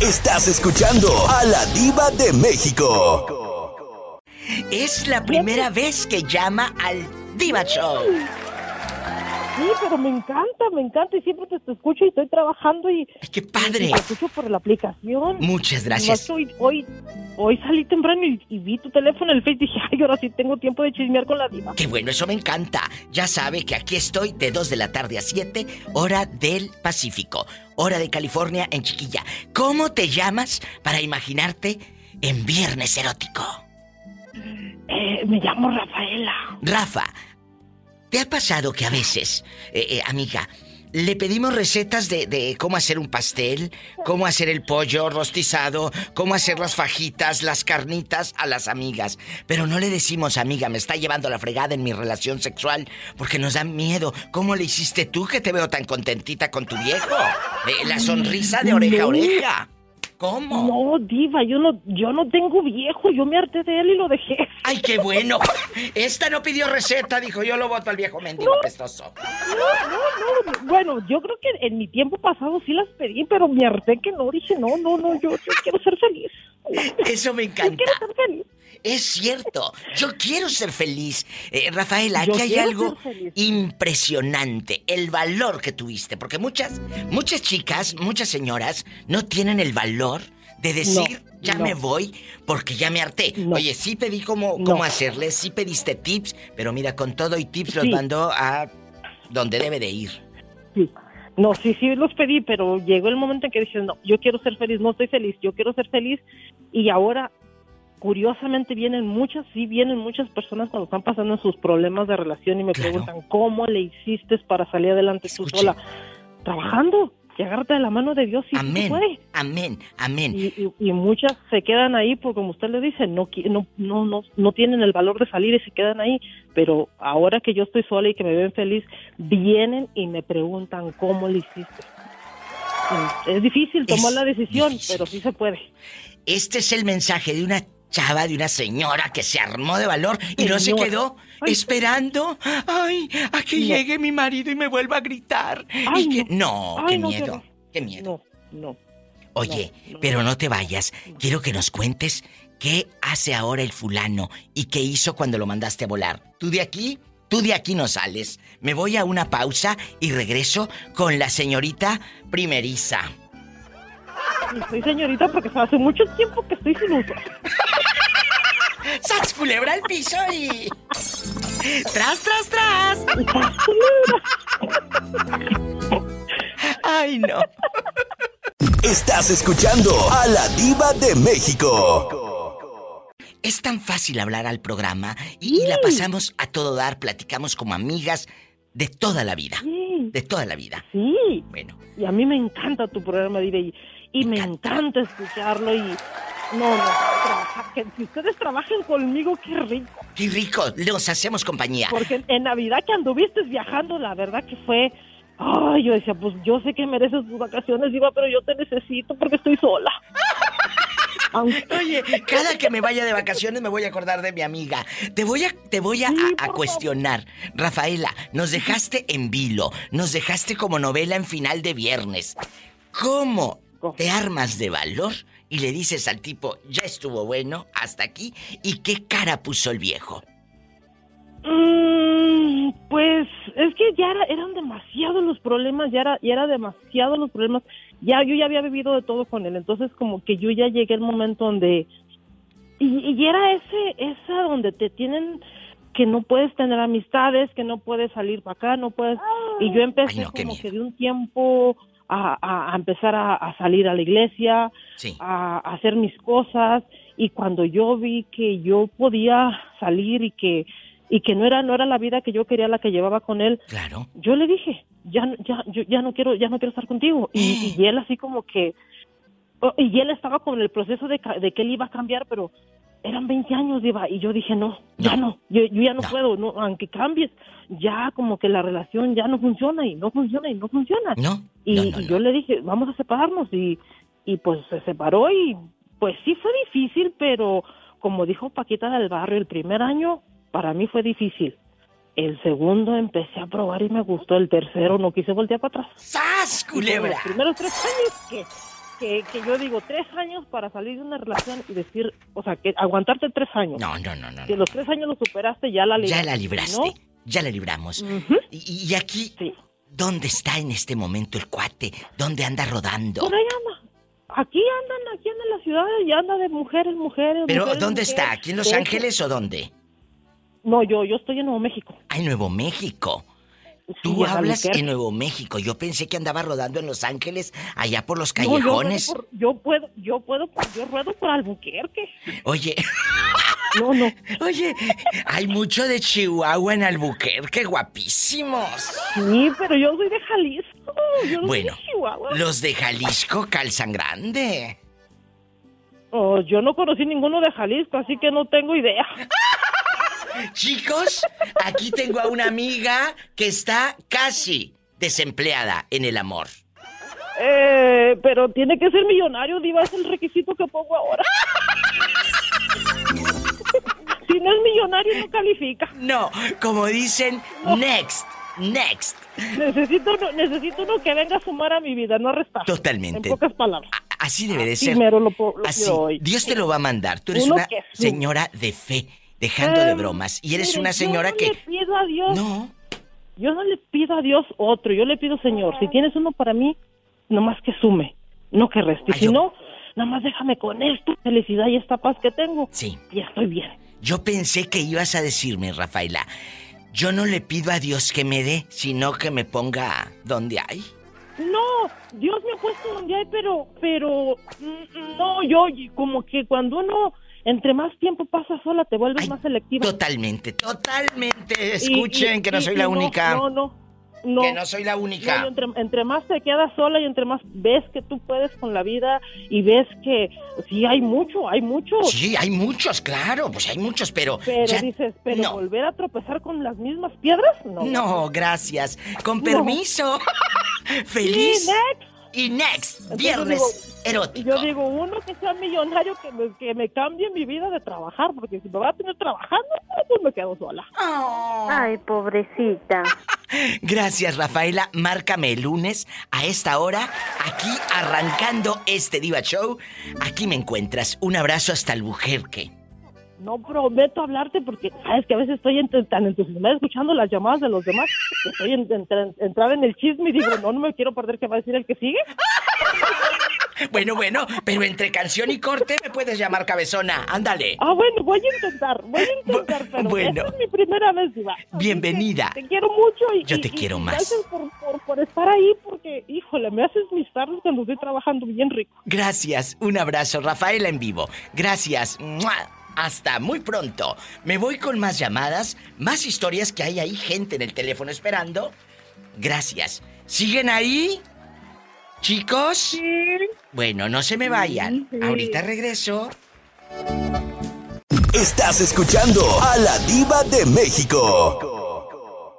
Estás escuchando a la diva de México. Es la primera vez que llama al Diva Show. Sí, pero me encanta, me encanta y siempre te, escucho y estoy trabajando y... ¡Qué padre! te escucho por la aplicación. Muchas gracias. Hoy, hoy, hoy salí temprano y, vi tu teléfono en el Face y dije, ay, ahora sí tengo tiempo de chismear con la diva. ¡Qué bueno, eso me encanta! Ya sabe que aquí estoy de 2 de la tarde a 7, hora del Pacífico, hora de California en Chiquilla. ¿Cómo te llamas para imaginarte en Viernes Erótico? Eh, me llamo Rafaela. Rafa, ¿Te ha pasado que a veces, eh, eh, amiga, le pedimos recetas de, cómo hacer un pastel, cómo hacer el pollo rostizado, cómo hacer las fajitas, las carnitas a las amigas. Pero no le decimos, amiga, me está llevando la fregada en mi relación sexual porque nos da miedo. ¿Cómo le hiciste tú que te veo tan contentita con tu viejo? Eh, la sonrisa de oreja a oreja. ¿Cómo? No, diva, yo no, yo no tengo viejo, yo me harté de él y lo dejé. ¡Ay, qué bueno! Esta no pidió receta, dijo, yo lo voto al viejo mendigo no, pestoso. No, no, no, bueno, yo creo que en mi tiempo pasado sí las pedí, pero me harté que no, dije, no, no, no, yo, quiero ser feliz. Eso me encanta. Yo quiero ser feliz. Es cierto, yo quiero ser feliz. Eh, Rafael, aquí hay algo impresionante, el valor que tuviste, porque muchas, muchas chicas, muchas señoras no tienen el valor de decir, ya me voy porque ya me harté. Oye, sí pedí cómo, cómo hacerle, sí pediste tips, pero mira, con todo y tips los mandó a donde debe de ir. Sí. No, sí, sí los pedí, pero llegó el momento en que dije, no, yo quiero ser feliz, no estoy feliz, yo quiero ser feliz. Y ahora curiosamente vienen muchas, sí vienen muchas personas cuando están pasando sus problemas de relación y me preguntan, ¿cómo le hiciste para salir adelante tú sola? Trabajando, y agárrate de la mano de Dios y amén, amén, amén. Y, muchas se quedan ahí porque como usted le dice, no, no, no, no, no tienen el valor de salir y se quedan ahí, pero ahora que yo estoy sola y que me ven feliz, vienen y me preguntan, ¿cómo le hiciste? Es difícil tomar la decisión, pero sí se puede. Este es el mensaje de una chava de una señora que se armó de valor y no se quedó esperando. Ay a que llegue mi marido y me vuelva a gritar. No. qué miedo qué miedo. No oye pero no. te vayas. Quiero que nos cuentes qué hace ahora el fulano y qué hizo cuando lo mandaste a volar. Tú de aquí tú de aquí no sales. Me voy a una pausa y regreso con la señorita primeriza soy señorita porque hace mucho tiempo que estoy sin uso. ¡Sax culebra al piso y. ¡Tras, tras, tras! ¡Ay, no! Estás escuchando a la Diva de México. Es tan fácil hablar al programa y, la pasamos a todo dar, platicamos como amigas de toda la vida. De toda la vida. Sí. Bueno. Y a mí me encanta tu programa, Diva. Y me, encanta. escucharlo y no, no, que si ustedes trabajen conmigo, qué rico. Qué rico, los hacemos compañía. Porque en Navidad que anduviste viajando, la verdad que fue Ay, yo decía, pues yo sé que mereces tus vacaciones, Diva, pero yo te necesito porque estoy sola. Oye, cada que me vaya de vacaciones me voy a acordar de mi amiga. Te voy a, te voy a, a cuestionar. Rafaela, nos dejaste en vilo, nos dejaste como novela en final de viernes. ¿Cómo te armas de valor y le dices al tipo, ya estuvo bueno, hasta aquí, y qué cara puso el viejo. Mm, pues es que ya eran demasiados los problemas, ya era, ya era demasiado los problemas. Ya yo ya había vivido de todo con él, entonces como que yo ya llegué al momento donde y, era ese esa donde te tienen que no puedes tener amistades, que no puedes salir para acá, no puedes y yo empecé como que de un tiempo a, empezar a, salir a la iglesia, a, hacer mis cosas. Y cuando yo vi que yo podía salir y que y que no era no era la vida que yo quería la que llevaba con él, claro. yo le dije ya ya yo ya no quiero ya no quiero estar contigo y, y él así como que oh, y él estaba con el proceso de, de que él iba a cambiar pero eran 20 años, Diva, y yo dije, no, ya no, yo, ya no, puedo, no, aunque cambies, ya como que la relación ya no funciona y no funciona y no funciona. No. Y, yo le dije, vamos a separarnos y, y pues se separó y pues sí fue difícil, pero como dijo Paquita del Barrio, el primer año para mí fue difícil. El segundo empecé a probar y me gustó. El tercero no quise voltear para atrás. ¡Sas, culebra! Los primeros tres años, ¿qué? Que, que yo digo, tres años para salir de una relación y decir, o sea, que aguantarte tres años. No, no, no, no. Que los tres años lo superaste, ya la libraste. Ya la libraste. ¿no? Ya la libramos. Y, y aquí, Sí. ¿dónde está en este momento el cuate? ¿Dónde anda rodando? Por ahí anda. Aquí andan, aquí andan en la ciudad y anda de mujeres, mujeres. Pero mujeres, ¿dónde mujeres. está? ¿Aquí en Los Ángeles o dónde? No, yo, yo estoy en Nuevo México. Ah, en Nuevo México. Tú Sí, hablas en Nuevo México. Yo pensé que andaba rodando en Los Ángeles, allá por los No, yo callejones. por- Yo, puedo, yo puedo, yo ruedo por Albuquerque. Oye, No, no. oye, hay mucho de Chihuahua en Albuquerque, guapísimos. Sí, pero yo soy de Jalisco. Yo no Bueno, soy de Chihuahua. los de Jalisco calzan grande. Oh, yo no conocí ninguno de Jalisco, así que no tengo idea. Chicos, aquí tengo a una amiga que está casi desempleada en el amor. Eh, pero tiene que ser millonario, Diva, es el requisito que pongo ahora. si no es millonario, no califica. No, como dicen, next, next. Necesito uno, necesito uno que venga a sumar a mi vida, no a restar. Totalmente. En pocas palabras. A- Así debe de ser. mero lo lo Así. hoy. Dios te lo va a mandar. Tú eres Uno una señora de fe, dejando de Em, bromas. Y eres mire, una señora yo que. no le pido a Dios. No, Yo no le pido a Dios otro. Yo le pido, Señor, si tienes uno para mí, nomás que sume, no que reste. Ay, si yo- no, nada más déjame con esta felicidad y esta paz que tengo. sí. Y estoy bien. Yo pensé que ibas a decirme, Rafaela. Yo no le pido a Dios que me dé, sino que me ponga donde hay. No, Dios me ha puesto donde hay, pero, pero, mm, no, yo como que cuando uno, entre más tiempo pasa sola, te vuelves Ay, más selectiva. Totalmente, totalmente. Escuchen y- que no soy la única. No, no, no. Que no soy la única. entre, entre más te quedas sola y entre más ves que tú puedes con la vida y ves que sí hay mucho, hay mucho. Sí, hay muchos, claro, pues hay muchos, pero. Pero ya- dices, pero no. volver a tropezar con las mismas piedras, no. No, gracias. Con permiso. Feliz. Sí, next. Y next, Entonces viernes digo- erótico. Yo digo, uno que sea millonario que me, que me cambie mi vida de trabajar, porque si me va a tener trabajando, pues me quedo sola. Oh. Ay, pobrecita. Gracias, Rafaela. Márcame el lunes a esta hora, aquí arrancando este Diva Show. Aquí me encuentras. Un abrazo hasta Albuquerque. No prometo hablarte porque sabes que a veces estoy ent- tan entusiasmada escuchando las llamadas de los demás que estoy en, en- entrada en el chisme y digo, no, no me quiero perder qué va a decir el que sigue. Bueno, bueno, pero entre canción y corte me puedes llamar cabezona. Ándale. Ah, bueno, voy a intentar, voy a intentar, pero bueno. esta es mi primera vez, Diva. Bienvenida. que Te quiero mucho y... Yo te y- quiero y más. Gracias por, por, por estar ahí porque, híjole, me haces mis tardes cuando estoy trabajando bien rico. Gracias. Un abrazo, Rafaela en vivo. Gracias. ¡Mua! Hasta muy pronto. Me voy con más llamadas, más historias que hay ahí, gente en el teléfono esperando. Gracias. ¿Siguen ahí? ¿Chicos? Bueno, no se me vayan. Ahorita regreso. Estás escuchando a la diva de México.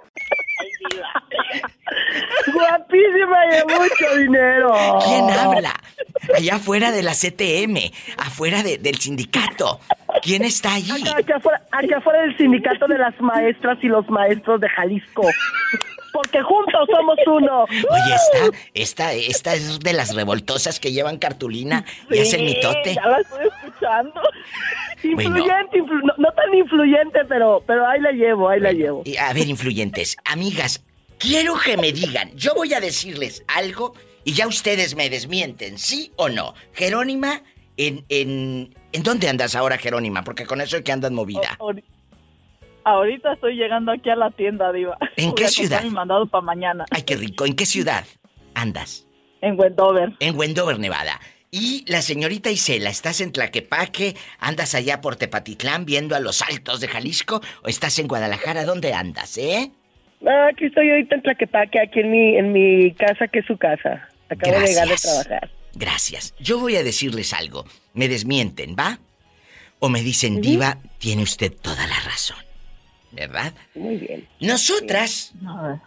Guapísima y de mucho dinero. ¿Quién habla? Allá afuera de la CTM, afuera de- del sindicato. ¿Quién está allí? Acá, acá afuera, acá afuera del sindicato de las maestras y los maestros de Jalisco. Porque juntos somos uno. Oye, esta, esta, esta es de las revoltosas que llevan cartulina y hacen mitote. Ya la estoy escuchando. Bueno. Influyente, influ- no, no tan influyente, pero, pero ahí la llevo, ahí la llevo. Y, a ver, influyentes, amigas, quiero que me digan, yo voy a decirles algo y ya ustedes me desmienten, ¿sí o no? Jerónima, en, en, ¿en dónde andas ahora, Jerónima? Porque con eso es que andas movida. Ahori- Ahorita estoy llegando aquí a la tienda, Diva. ¿En qué ciudad? Mi mandado para mañana. Ay, qué rico, ¿en qué ciudad andas? En Wendover. En Wendover, Nevada. Y la señorita Isela, ¿estás en Tlaquepaque? ¿Andas allá por Tepatitlán viendo a los altos de Jalisco? ¿O estás en Guadalajara? ¿Dónde andas, eh? Ah, aquí estoy ahorita en Tlaquepaque, aquí en mi, en mi casa, que es su casa. Acabo de llegar de trabajar. Gracias. Yo voy a decirles algo. Me desmienten, ¿va? O me dicen, Diva, tiene usted toda la razón. ¿Verdad? Muy bien. Nosotras, Ah,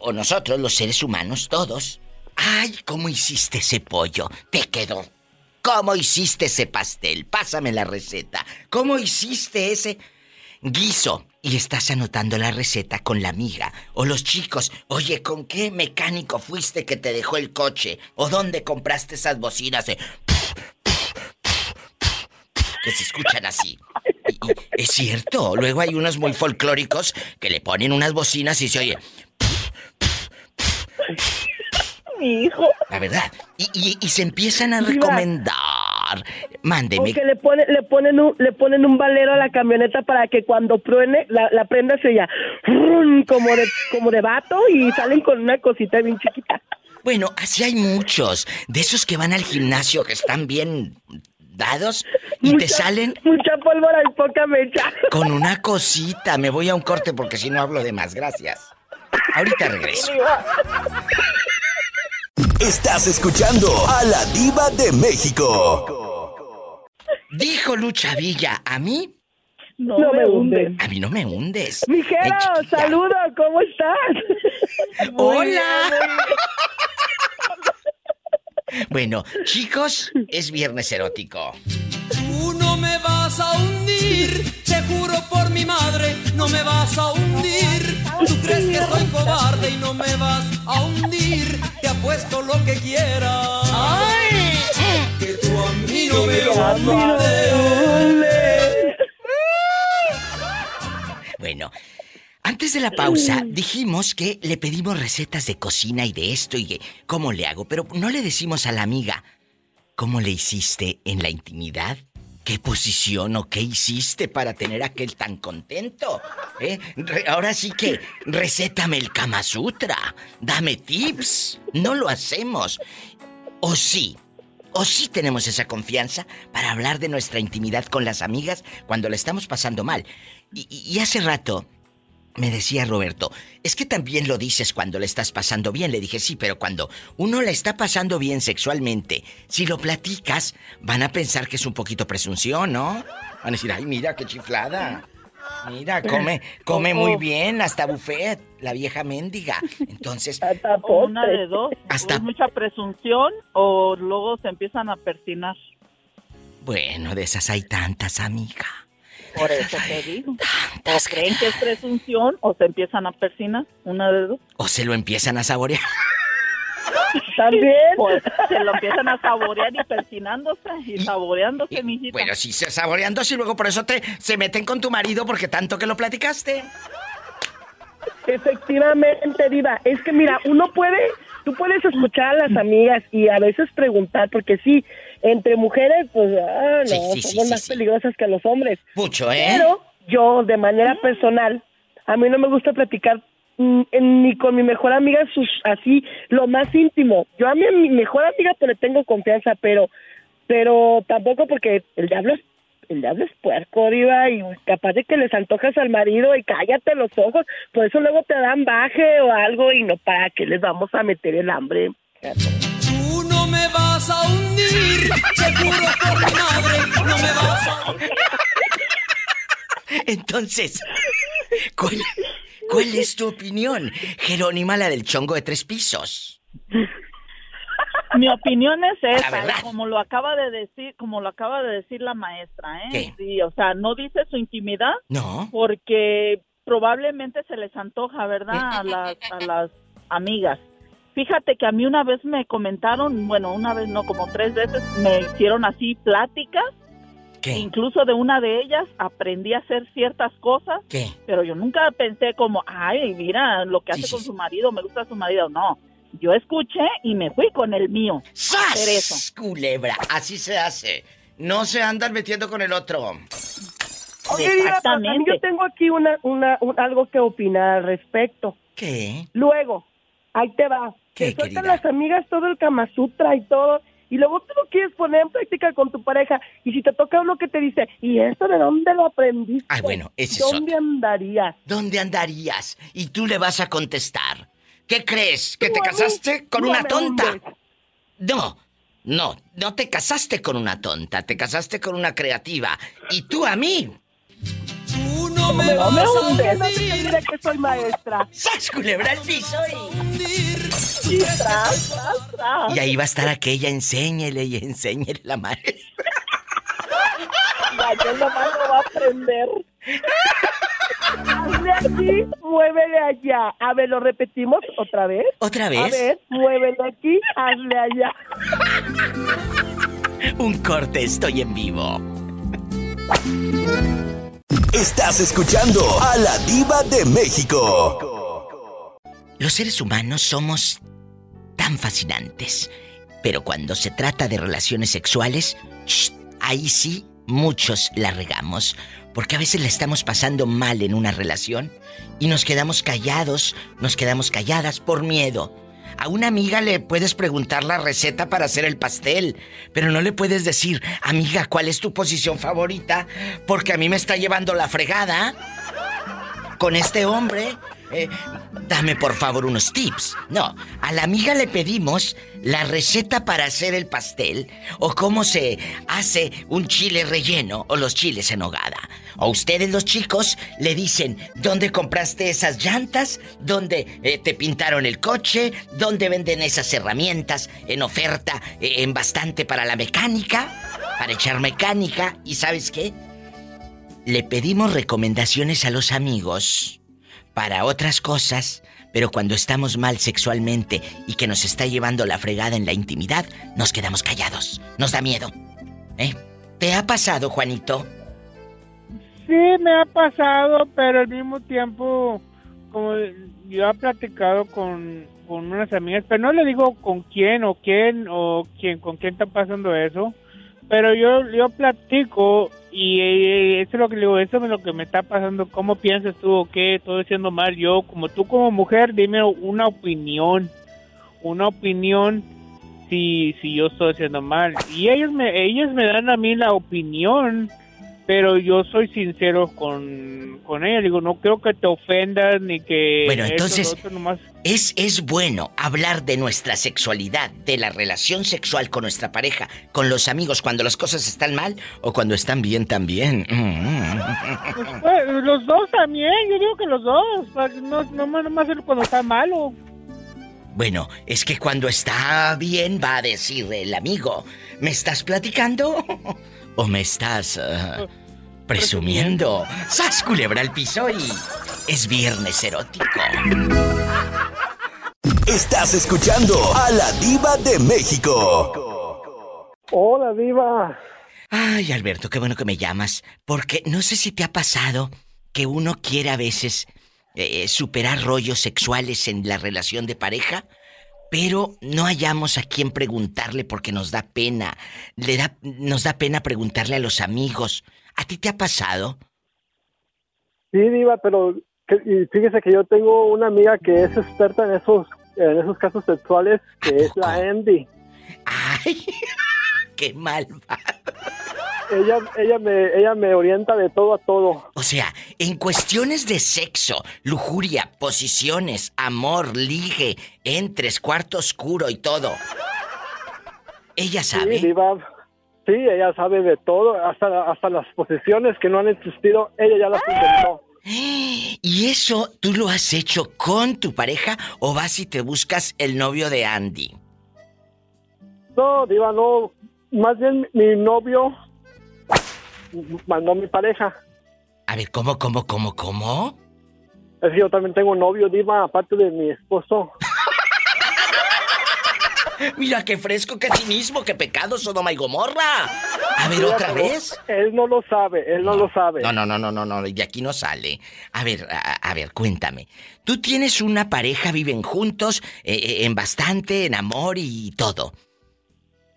o nosotros, los seres humanos, todos. ¡Ay, cómo hiciste ese pollo! Te quedó. ¿Cómo hiciste ese pastel? Pásame la receta. ¿Cómo hiciste ese guiso? Y estás anotando la receta con la amiga o los chicos, oye, ¿con qué mecánico fuiste que te dejó el coche? ¿O dónde compraste esas bocinas de... que se escuchan así? es cierto, luego hay unos muy folclóricos que le ponen unas bocinas y se oye... Mi hijo. La verdad. Y, se empiezan a recomendar. Mándeme. Porque le, pone, le, ponen un, le ponen un valero a la camioneta para que cuando pruene, la, la prenda se ya como de, como de vato y salen con una cosita bien chiquita. Bueno, así hay muchos. De esos que van al gimnasio que están bien dados y te salen. Mucha pólvora y poca mecha. Con una cosita. Me voy a un corte porque si no hablo de más. Gracias. Ahorita regreso. Estás escuchando a la Diva de México. Dijo Lucha Villa, ¿a mí? No, me hundes. A mí no me hundes. Mijero, saludos, ¿cómo estás? Hola. Bueno, chicos, es viernes erótico. Tú no me vas a hundir, te juro por mi madre, no me vas a hundir. Tú crees que soy cobarde y no me vas a hundir, te apuesto lo que quieras. ¡Ay! Que tú a mí no me hundes. Bueno, antes de la pausa dijimos que le pedimos recetas de cocina y de esto y de cómo le hago, pero no le decimos a la amiga cómo le hiciste en la intimidad ¿Qué posición o qué hiciste para tener aquel tan contento? ¿Eh? ahora sí que recétame el Kama Sutra. Dame tips. No lo hacemos. O sí. O sí tenemos esa confianza para hablar de nuestra intimidad con las amigas cuando la estamos pasando mal. y hace rato me decía Roberto, es que también lo dices cuando le estás pasando bien. Le dije, sí, pero cuando uno le está pasando bien sexualmente, si lo platicas, van a pensar que es un poquito presunción, ¿no? Van a decir, ay, mira qué chiflada. Mira, come, come muy bien, hasta buffet, la vieja mendiga. Entonces, hasta una de dos, hasta mucha presunción o luego se empiezan a persinar. Bueno, de esas hay tantas, amiga. Por eso te digo. O creen que es presunción o se empiezan a persinar, una de dos. O se lo empiezan a saborear. También. Pues se lo empiezan a saborear y persinándose y saboreándose, mijita. Bueno, sí, se saboreándose y luego por eso te se meten con tu marido porque tanto que lo platicaste. Efectivamente, Diva. Es que mira, uno puede, tú puedes escuchar a las amigas y a veces preguntar, porque sí, entre mujeres, pues, ah, no, somos más peligrosas que los hombres. Mucho, ¿eh? Pero yo, de manera personal, a mí no me gusta platicar mm, ni con mi mejor amiga sus, así, lo más íntimo. Yo a mi, mi mejor amiga pues le tengo confianza, pero, pero tampoco porque el diablo es el diablo es puerco, diva, y capaz de que les antojas al marido y cállate los ojos, por eso luego te dan baje o algo y no para que les vamos a meter el hambre. Vas a hundir, seguro por mi madre, no me vas a Entonces, ¿cuál, ¿cuál es tu opinión, Jerónima, la del chongo de tres pisos? Mi opinión es esa, como lo acaba de decir, como lo acaba de decir la maestra, ¿eh? Sí, o sea, no dice su intimidad. No. Porque probablemente se les antoja, ¿verdad? A las, a las amigas. Fíjate que a mí una vez me comentaron, bueno, una vez no, como tres veces me hicieron así pláticas. ¿Qué? Incluso de una de ellas aprendí a hacer ciertas cosas. ¿Qué? Pero yo nunca pensé como, ay, mira lo que hace con su marido, me gusta su marido. No, yo escuché y me fui con el mío. ¡Sas! Culebra, así se hace. No se andan metiendo con el otro. Exactamente. yo tengo aquí una, una, algo que opinar al respecto. ¿Qué? Luego, ahí te va. ¿Qué, te las amigas todo el Kama Sutra y todo, y luego tú lo quieres poner en práctica con tu pareja, y si te toca uno que te dice, ¿y esto de dónde lo aprendiste? Ah, bueno, ese ¿Dónde andarías? ¿Dónde andarías? Y tú le vas a contestar. ¿Qué crees? ¿Que te casaste con una tonta? No, no, no te casaste con una tonta, te casaste con una creativa. Y tú a mí. Tú no me vas a hundir. No te que soy maestra. ¡Sas, culebra el piso! Y... y ahí va a estar aquella, enséñele y enséñele la maestra. Ya, yo nomás lo va a aprender. hazle aquí, muévele allá. A ver, ¿lo repetimos otra vez? ¿Otra A vez? ver, muévele aquí, hazle allá. Un corte, estoy en vivo. Estás escuchando a la diva de México. Los seres humanos somos tan fascinantes, pero cuando se trata de relaciones sexuales, ¡shh! ahí sí muchos la regamos, porque a veces la estamos pasando mal en una relación y nos quedamos callados, nos quedamos calladas por miedo. A una amiga le puedes preguntar la receta para hacer el pastel, pero no le puedes decir, amiga, ¿cuál es tu posición favorita? Porque a mí me está llevando la fregada con este hombre. Eh, dame por favor unos tips. No, a la amiga le pedimos la receta para hacer el pastel o cómo se hace un chile relleno o los chiles en hogada. O ustedes los chicos le dicen dónde compraste esas llantas, dónde eh, te pintaron el coche, dónde venden esas herramientas en oferta eh, en bastante para la mecánica, para echar mecánica. ¿Y sabes qué? Le pedimos recomendaciones a los amigos para otras cosas, pero cuando estamos mal sexualmente y que nos está llevando la fregada en la intimidad, nos quedamos callados. Nos da miedo. ¿Eh? ¿Te ha pasado, Juanito? Sí, me ha pasado, pero al mismo tiempo, como yo he platicado con, con unas amigas, pero no le digo con quién o quién o quién, con quién está pasando eso, pero yo, yo platico y eh, eso es lo que digo, eso es lo que me está pasando, ¿cómo piensas tú o qué estoy haciendo mal yo? Como tú como mujer, dime una opinión, una opinión si, si yo estoy haciendo mal. Y ellos me, ellos me dan a mí la opinión, pero yo soy sincero con, con ella. Digo, no creo que te ofendas ni que... Bueno, entonces- nomás- Es, es bueno hablar de nuestra sexualidad, de la relación sexual con nuestra pareja, con los amigos, cuando las cosas están mal o cuando están bien también. Pues, pues, los dos también, yo digo que los dos. pues, No, no más nomás cuando está malo. Bueno, es que cuando está bien va a decir el amigo, ¿me estás platicando? ¿O me estás ah, presumiendo? ¡Sas culebra al piso y es viernes erótico! Estás escuchando a la diva de México. Hola, diva. Ay, Alberto, qué bueno que me llamas, porque no sé si te ha pasado que uno quiere a veces eh, superar rollos sexuales en la relación de pareja, pero no hallamos a quién preguntarle porque nos da pena. Le da, nos da pena preguntarle a los amigos. ¿A ti te ha pasado? Sí, Diva, pero que- y fíjese que yo tengo una amiga que es experta en esos, en esos casos sexuales, que ¿A es la Andy. ¡Ay! ¡Qué mal va! Ella, ella, me, ella me orienta de todo a todo. O sea, en cuestiones de sexo, lujuria, posiciones, amor, ligue, entres, cuarto oscuro y todo. Ella sabe. Sí, Diva. Sí, ella sabe de todo, hasta, hasta las posiciones que no han existido, ella ya las inventó. ¿Y eso tú lo has hecho con tu pareja o vas y te buscas el novio de Andy? No, Diva, no. Más bien mi novio mandó a mi pareja. A ver, ¿cómo, cómo, cómo, cómo? Es que yo también tengo novio, Diva, aparte de mi esposo. Mira qué fresco que a ti mismo, qué pecado, Sodoma y Gomorra. A ver, otra vez. Él no lo sabe, él no, lo sabe. No, no, no, no, no, no, de aquí no sale. A ver, a, a ver, cuéntame. Tú tienes una pareja, viven juntos, eh, eh, en bastante, en amor y todo.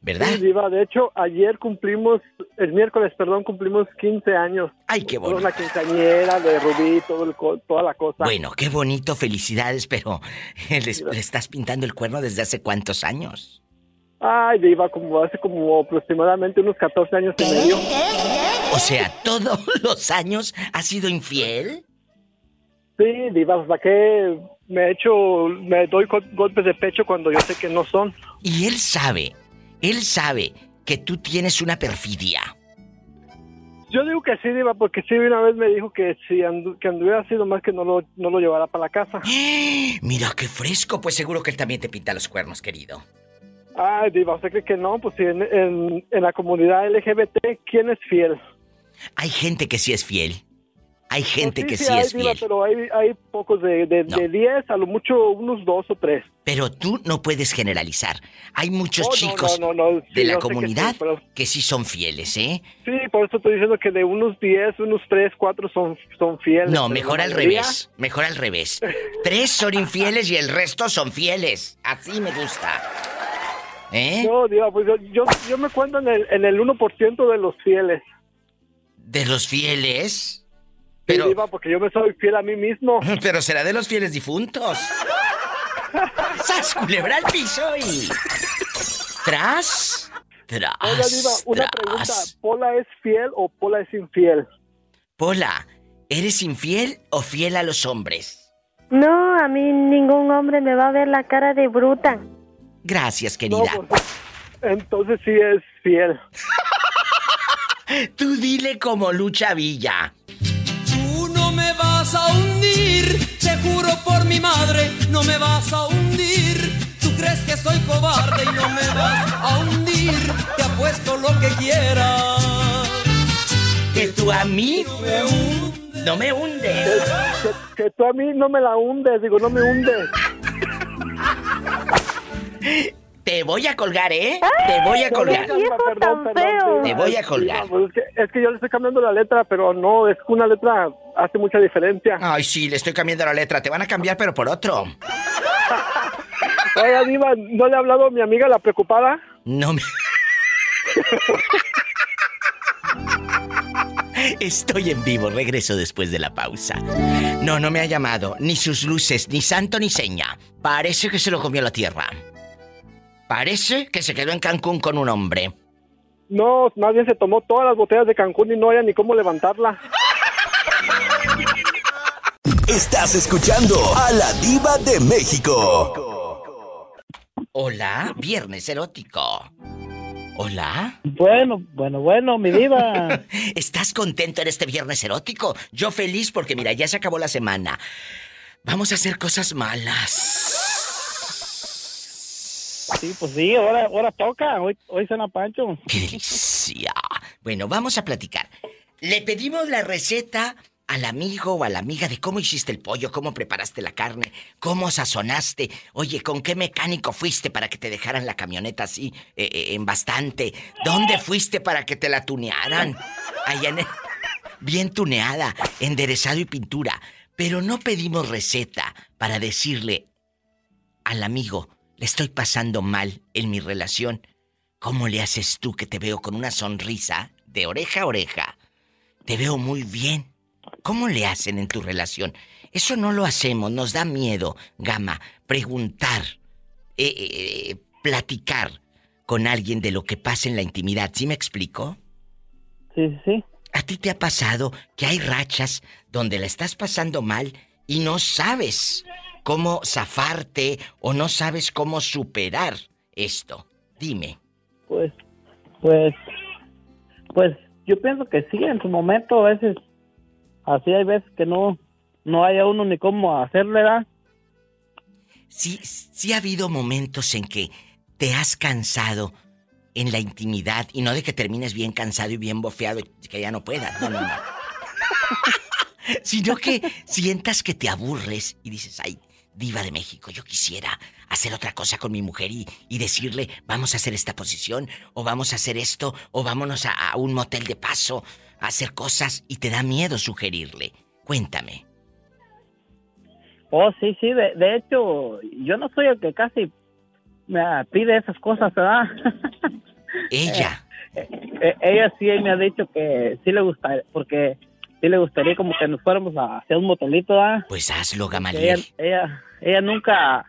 ¿Verdad? Sí, Diva, de hecho, ayer cumplimos, el miércoles, perdón, cumplimos 15 años. Ay, qué Con bonito. una quinceañera de Rubí, todo el, toda la cosa. Bueno, qué bonito, felicidades, pero les- le estás pintando el cuerno desde hace cuántos años. Ay, Diva, como hace como aproximadamente unos 14 años y medio. O sea, todos los años has sido infiel. Sí, Diva, hasta que me he hecho, me doy go- golpes de pecho cuando yo sé que no son. Y él sabe, él sabe que tú tienes una perfidia. Yo digo que sí, Diva, porque sí, una vez me dijo que si andu- que anduviera sido más que no lo, no lo llevara para la casa. Mira qué fresco, pues seguro que él también te pinta los cuernos, querido. Ay, Diva, ¿usted cree que no? Pues en, en, en la comunidad LGBT, ¿quién es fiel? Hay gente que sí es fiel. Hay gente No, que sí, hay, es Diva, fiel. pero hay, hay pocos de, de, No. de 10, a lo mucho unos dos o tres. Pero tú no puedes generalizar. Hay muchos Oh, no, chicos sí, de la que comunidad sí, pero- que sí son fieles, ¿eh? Sí, por eso estoy diciendo que de unos 10, unos 3, 4 son, son fieles. No, mejor al mayoría- revés. Mejor al revés. Tres son infieles y el resto son fieles. Así me gusta. ¿Eh? No, Diva, pues yo, yo, yo me cuento en el, en el 1% de los fieles. De los fieles. Sí, Pero, Diva, porque yo me soy fiel a mí mismo. pero será de los fieles difuntos. ¡Sas, culebra al piso y... Tras... Tras... Oiga, Diva, una pregunta. ¿Pola es fiel o Pola es infiel? Pola, ¿eres infiel o fiel a los hombres? No, a mí ningún hombre me va a ver la cara de bruta. Gracias, No, querida. pues, entonces sí es fiel. Tú dile como Lucha Villa. No me vas a hundir, te juro por mi madre, no me vas a hundir. Tú crees que soy cobarde y no me vas a hundir, te apuesto lo que quieras. Que tú a mí no me hundes. Que, que tú a mí no me la hundes, digo, no me hundes. Te voy a colgar, ¿eh? Te voy a colgar. viejo tan feo. Diva. Te voy a Sí, colgar. es, que, es que yo le estoy cambiando la letra, pero no, es que una letra hace mucha diferencia. Ay, sí, le estoy cambiando la letra. Te van a cambiar, pero por otro. Oiga, Diva, ¿no le ha hablado a mi amiga la preocupada? No me... Estoy en vivo, regreso después de la pausa. No, no me ha llamado, ni sus luces, ni santo ni seña. Parece que se lo comió la tierra. Parece que se quedó en Cancún con un hombre. No, más bien se tomó todas las botellas de Cancún y no haya ni cómo levantarla. Estás escuchando a la diva de México. Hola, viernes erótico. Hola. Bueno, bueno, bueno, mi diva. ¿Estás contento en este viernes erótico? Yo feliz porque mira, ya se acabó la semana. Vamos a hacer cosas malas. Sí, pues sí, ahora, toca. Hoy, hoy cena Pancho. ¡Qué delicia! Bueno, vamos a platicar. Le pedimos la receta al amigo o a la amiga de cómo hiciste el pollo, cómo preparaste la carne, cómo sazonaste. Oye, ¿con qué mecánico fuiste para que te dejaran la camioneta así eh, eh, en bastante? ¿Dónde fuiste para que te la tunearan? Allá en Bien tuneada, enderezado y pintura. Pero no pedimos receta para decirle al amigo, le estoy pasando mal en mi relación. ¿Cómo le haces tú que te veo con una sonrisa de oreja a oreja? Te veo muy bien. ¿Cómo le hacen en tu relación? Eso no lo hacemos, nos da miedo, Gama, preguntar, eh, eh, eh, platicar con alguien de lo que pasa en la intimidad. ¿Sí me explico? Sí, sí, sí. ¿A ti te ha pasado que hay rachas donde la estás pasando mal y no sabes cómo zafarte o no sabes cómo superar esto? Dime. Pues, pues, pues, yo pienso que sí, en su momento a veces, así hay veces que no, no haya uno ni cómo hacerle, ¿verdad? Sí, sí ha habido momentos en que te has cansado en la intimidad y no de que termines bien cansado y bien bofeado y que ya no puedas. No, no, no. Sino que sientas que te aburres y dices, ay, diva de México, yo quisiera hacer otra cosa con mi mujer y, y decirle, vamos a hacer esta posición, o vamos a hacer esto, o vámonos a, a un motel de paso a hacer cosas y te da miedo sugerirle. Cuéntame. Oh, sí, sí, de, de hecho, yo no soy el que casi me pide esas cosas, ¿verdad? Ella. Eh, ella sí me ha dicho que sí le gusta, porque sí le gustaría como que nos fuéramos a hacer un motelito, ¿verdad? Pues hazlo, Gamaliel. Ella, ella, ella nunca,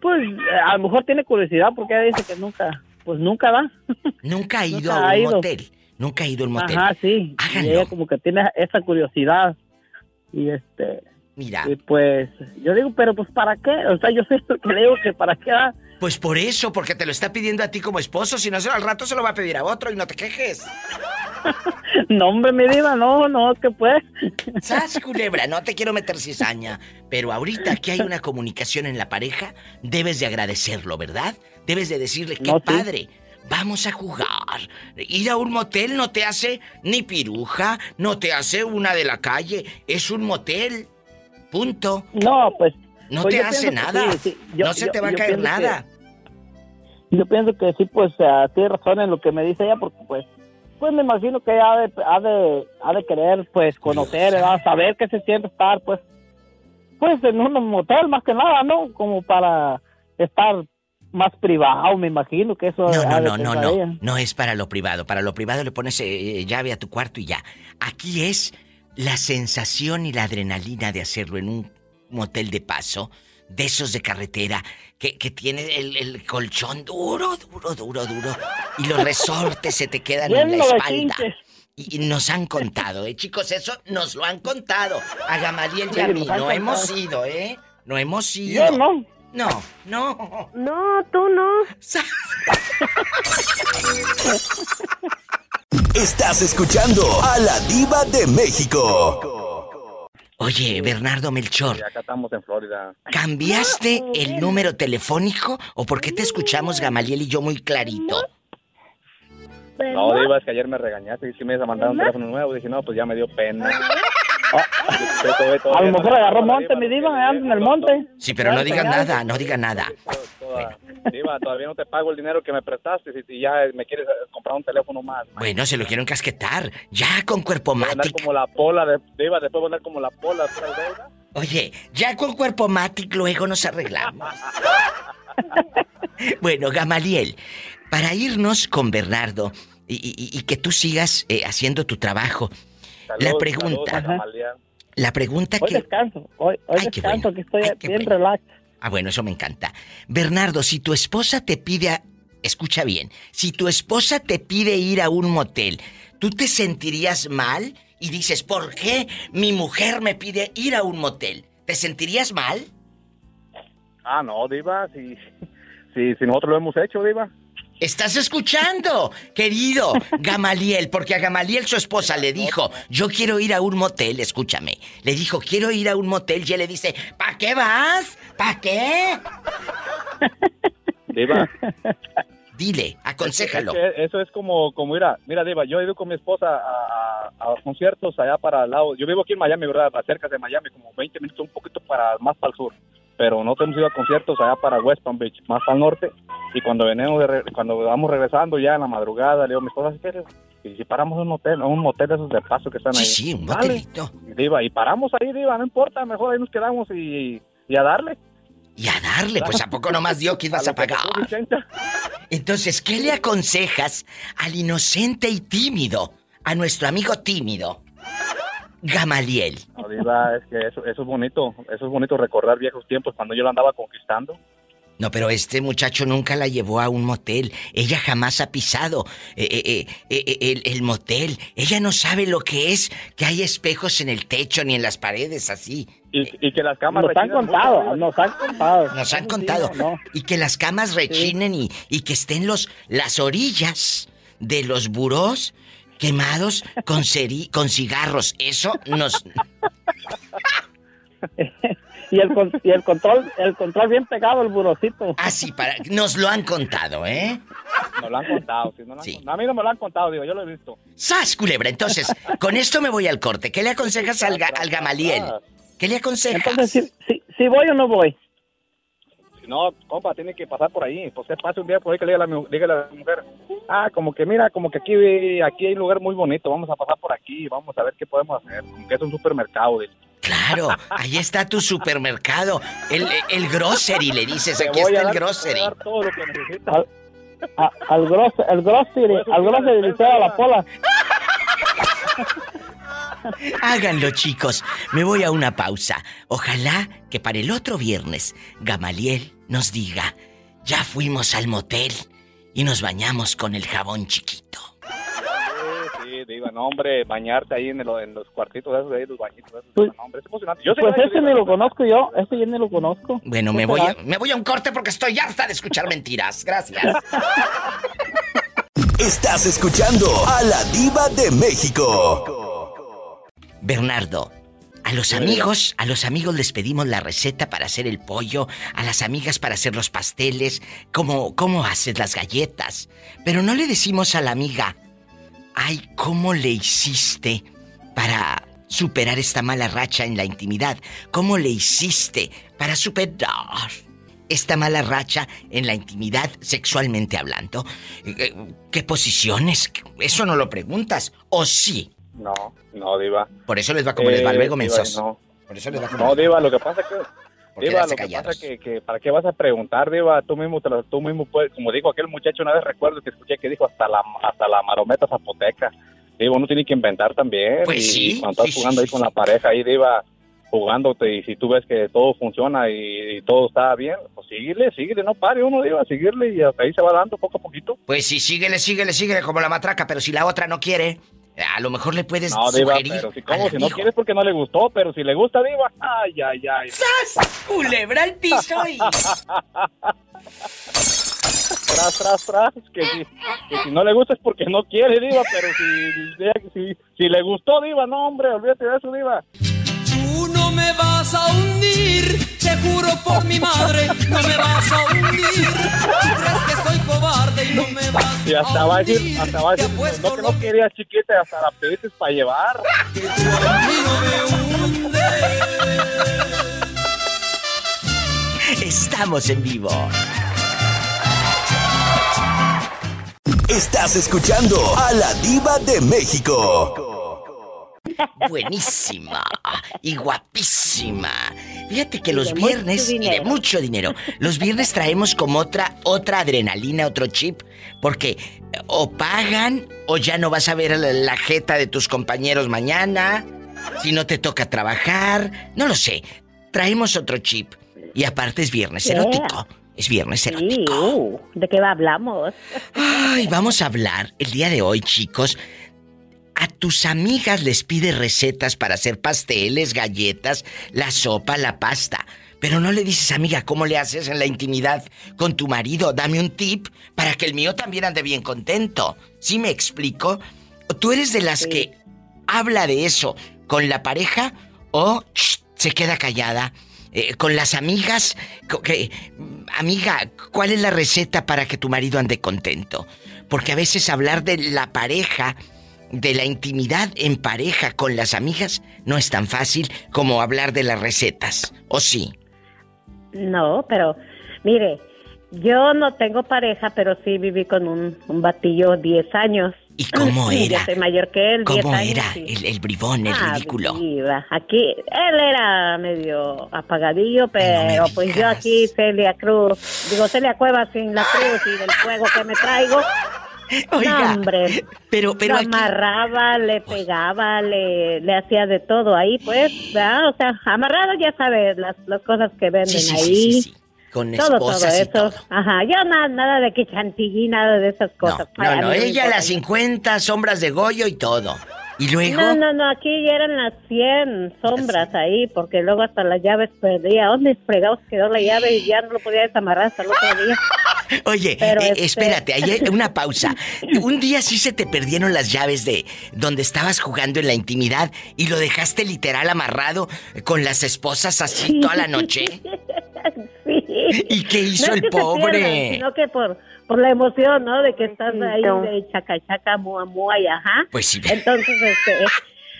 pues a lo mejor tiene curiosidad porque ella dice que nunca, pues nunca va. Nunca ha ido Nunca a un ido. motel. Nunca ha ido a un motel. Ajá, sí. Y Háganlo. ella como que tiene esa curiosidad. Y este, Mira, y pues yo digo, pero pues para qué? O sea, yo sé que le digo que para qué va. Pues por eso, porque te lo está pidiendo a ti como esposo, si no al rato se lo va a pedir a otro y no te quejes. No, hombre, mi diva, no, no, que pues. ¡Sas, culebra! No te quiero meter cizaña. Pero ahorita que hay una comunicación en la pareja, debes de agradecerlo, ¿verdad? Debes de decirle, qué No, sí. padre. vamos a jugar. Ir a un motel no te hace ni piruja, no te hace una de la calle, es un motel. Punto. No, pues. No pues te hace nada. sí, sí. Yo- no se yo- te va a caer que- nada. Yo pienso que sí, pues ah, tiene razón en lo que me dice ella, porque pues, pues me imagino que ella ha de, ha de, ha de querer, pues, conocer, ¿verdad? saber qué se siente estar, pues, pues en un motel más que nada, ¿no? Como para estar más privado, me imagino que eso. No, no, no, no, no. No es para lo privado. Para lo privado le pones eh, llave a tu cuarto y ya. Aquí es la sensación y la adrenalina de hacerlo en un motel de paso, de esos de carretera, que, que tiene el, el colchón duro, duro, duro, duro. Y los resortes se te quedan en la espalda. Y, y nos han contado, ¿eh, chicos? Eso nos lo han contado. A Gamaliel y a mí. No hemos ido, ¿eh? No hemos ido. Yo no. No, no. No, tú no. Estás escuchando a la diva de México. Oye, Bernardo Melchor. Y acá estamos en Florida. ¿Cambiaste el número telefónico o por qué te escuchamos Gamaliel y yo muy clarito? No, Diva, es que ayer me regañaste y si me ibas a mandar un teléfono nuevo. Dije, no, pues ya me dio pena. Todavía- A lo mejor agarró monte, mi diva, en el monte. Sí, pero no digas nada, no digas nada. Diva, todavía no te pago el dinero que me prestaste y, y ya me quieres eh, comprar un teléfono más. Bueno, se lo quiero encasquetar. Ya con cuerpo Voy a andar matic. como la pola de Diva, después voy a andar como la pola. Oye, ya con cuerpo matic luego nos arreglamos. bueno, Gamaliel, para irnos con Bernardo y, y- y que tú sigas eh, haciendo tu trabajo, la Saludos, pregunta, la pregunta Hoy que... descanso, hoy, hoy Ay, descanso, bueno. que estoy Ay, bien bueno. relax. Ah, bueno, eso me encanta. Bernardo, si tu esposa te pide, a- escucha bien, si tu esposa te pide ir a un motel, ¿tú te sentirías mal? Y dices, ¿por qué mi mujer me pide ir a un motel? ¿Te sentirías mal? Ah, no, Diva, si, si, si nosotros lo hemos hecho, Diva. ¿Estás escuchando, querido Gamaliel? Porque a Gamaliel su esposa le dijo, yo quiero ir a un motel, escúchame. Le dijo, quiero ir a un motel y él le dice, ¿para qué vas? ¿Para qué? Diva. Dile, aconsejalo. Es que eso es como, como mira, mira, Diva, yo he ido con mi esposa a, a- a conciertos allá para el lado. Yo vivo aquí en Miami, ¿verdad? Cerca de Miami, como 20 minutos, un poquito para más para el sur. Pero nosotros hemos ido a conciertos allá para West Palm Beach, más al norte. Y cuando venimos, de re- cuando vamos regresando ya en la madrugada, le digo a mi. Y si paramos en un hotel, en un motel de esos de paso que están ahí. sí, un motelito. Diva, y paramos ahí, Diva, no importa, mejor ahí nos quedamos y, y a darle. Y a darle, pues ¿a poco nomás dio que ibas a te pagar? puso 80. Entonces, ¿qué le aconsejas al inocente y tímido? A nuestro amigo tímido. Gamaliel. No, Diva, es que eso, eso es bonito, eso es bonito recordar viejos tiempos cuando yo lo andaba conquistando. No, pero este muchacho nunca la llevó a un motel. Ella jamás ha pisado eh, eh, eh, eh, el, el motel. Ella no sabe lo que es que hay espejos en el techo ni en las paredes así. Y, y que las camas Nos han mucho, contado, nos han contado. Nos han sí, contado. no. Y que las camas rechinen y, y que estén los, las orillas de los burós quemados con, ceri- con cigarros. Eso nos... y el, con- y el control, el control bien pegado, el burocito. Así, para... Nos lo han contado, ¿eh? Nos lo han contado, sí, nos lo han Sí. A mí no me lo han contado, digo, yo lo he visto. ¡Sas, culebra! Entonces, con esto me voy al corte. ¿Qué le aconsejas al, ga- al Gamaliel? ¿Qué le aconsejas? Entonces, si, si, si voy o no voy. Si no, compa, tiene que pasar por ahí. Pues usted pase un día por ahí que le diga a la, la mujer, ah, como que mira, como que aquí, aquí hay un lugar muy bonito, vamos a pasar por aquí, vamos a ver qué podemos hacer. Como que es un supermercado. Claro, ahí está tu supermercado. El, el grocery, le dices. Te Aquí voy está a el grocery. dar todo lo que necesitas. Al, a- al grocery, al grocery, al grocery le a la pola. Háganlo, chicos. Me voy a una pausa. Ojalá que para el otro viernes Gamaliel nos diga, ya fuimos al motel y nos bañamos con el jabón chiquito. Sí, sí, digo, no, hombre, bañarte ahí en, el- en los cuartitos esos de ahí, los bañitos esos, Pues- no, hombre, es emocionante. Yo Pues ese ni lo conozco yo, ese yo ni lo conozco. Bueno, ¿Qué me voy, a, me voy a un corte porque estoy harta de escuchar mentiras. Gracias. Estás escuchando a la diva de México. Bernardo, A los amigos, a los amigos les pedimos la receta para hacer el pollo, a las amigas para hacer los pasteles, cómo, cómo haces las galletas. Pero no le decimos a la amiga, ay, ¿cómo le hiciste para superar esta mala racha en la intimidad? ¿Cómo le hiciste para superar esta mala racha en la intimidad sexualmente hablando? Eh, ¿Qué posiciones? Eso no lo preguntas. ¿O sí? No, no, Diva. Por eso les va como les va Eh, luego, Diva, mensos. No, Por eso les va como no, Diva, lo que pasa es que... Diva, lo que callados. pasa es que, que ¿para qué vas a preguntar, Diva? Tú mismo, tú mismo puedes, como dijo aquel muchacho una vez, recuerdo que escuché que dijo hasta la, hasta la marometa zapoteca. Diva, uno tiene que inventar también. Pues y sí, cuando estás sí, jugando sí, ahí con la pareja, ahí, Diva, jugándote, y si tú ves que todo funciona y, y todo está bien, pues síguele, síguele, no pare uno, Diva, seguirle y hasta ahí se va dando poco a poquito. Pues sí, síguele, síguele, síguele como la matraca, pero si la otra no quiere, a lo mejor le puedes No, Diva, sugerir. pero si, ¿cómo? si no quieres porque no le gustó, pero si le gusta, Diva, ay, ay, ay. ¡Sas! Culebra al piso y... tras, tras, tras, que si, que si no le gusta es porque no quiere, Diva, pero si, si, si le gustó, Diva, no, hombre, olvídate de eso, Diva. No me vas a hundir, te juro por mi madre, no me vas a hundir. Tú crees que soy cobarde y no me vas Y hasta a va a hundir. decir, hasta va a decir, no que no querías chiquita, hasta la pediste para llevar. que tú a mí no me hundes. Estamos en vivo. Estás escuchando a la diva de México. Buenísima y guapísima. Fíjate que Y los viernes y de mucho dinero. Los viernes traemos como otra otra adrenalina, otro chip, porque o pagan o ya no vas a ver la, la jeta de tus compañeros mañana. Si no te toca trabajar, no lo sé. Traemos otro chip y aparte es viernes Yeah. erótico. Es viernes Sí, erótico. uh, ¿de qué hablamos? Ay, vamos a hablar el día de hoy, chicos. A tus amigas les pide recetas para hacer pasteles, galletas, la sopa, la pasta. Pero no le dices, amiga, ¿cómo le haces en la intimidad con tu marido? Dame un tip para que el mío también ande bien contento. ¿Sí me explico? ¿Tú eres de las que habla de eso con la pareja o shh, se queda callada? Eh, con las amigas, que, amiga, ¿cuál es la receta para que tu marido ande contento? Porque a veces hablar de la pareja, de la intimidad en pareja con las amigas, no es tan fácil como hablar de las recetas, ¿o sí? No, pero mire, yo no tengo pareja, pero sí viví con un, un batillo 10 años. ¿Y cómo Yo era? soy mayor que él, 10 ¿Cómo años. era sí. el, el bribón, el Ah, ridículo? viva. Aquí, él era medio apagadillo, pero pues yo aquí, Celia Cruz, digo Celia Cuevas sin la cruz y del fuego que me traigo. Oiga, no, hombre. pero, pero Lo aquí- amarraba, le pegaba, le, le hacía de todo ahí, pues, ¿verdad? O sea, amarrado ya sabes las, las cosas que venden Sí, sí, ahí. sí. Con Todo, todo esposas y eso. todo. Ajá, yo nada, nada de que chantilly, nada de esas cosas. No, no, me ella las 50 sombras de Goyo y todo. Y luego... No, no, no, aquí ya eran las 100 sombras ahí, porque luego hasta las llaves perdía. ¿Dónde fregados quedó la llave y ya no lo podía desamarrar hasta el otro día? Oye, Pero, eh, este- espérate, hay una pausa. Un día sí se te perdieron las llaves de donde estabas jugando en la intimidad y lo dejaste literal amarrado con las esposas así toda la noche. Sí. ¿Y qué hizo No el que pobre? pierdan, sino que por, por la emoción, ¿no? De que estás ahí de chaca chaca, mua mua y ajá. Pues sí. Entonces, este,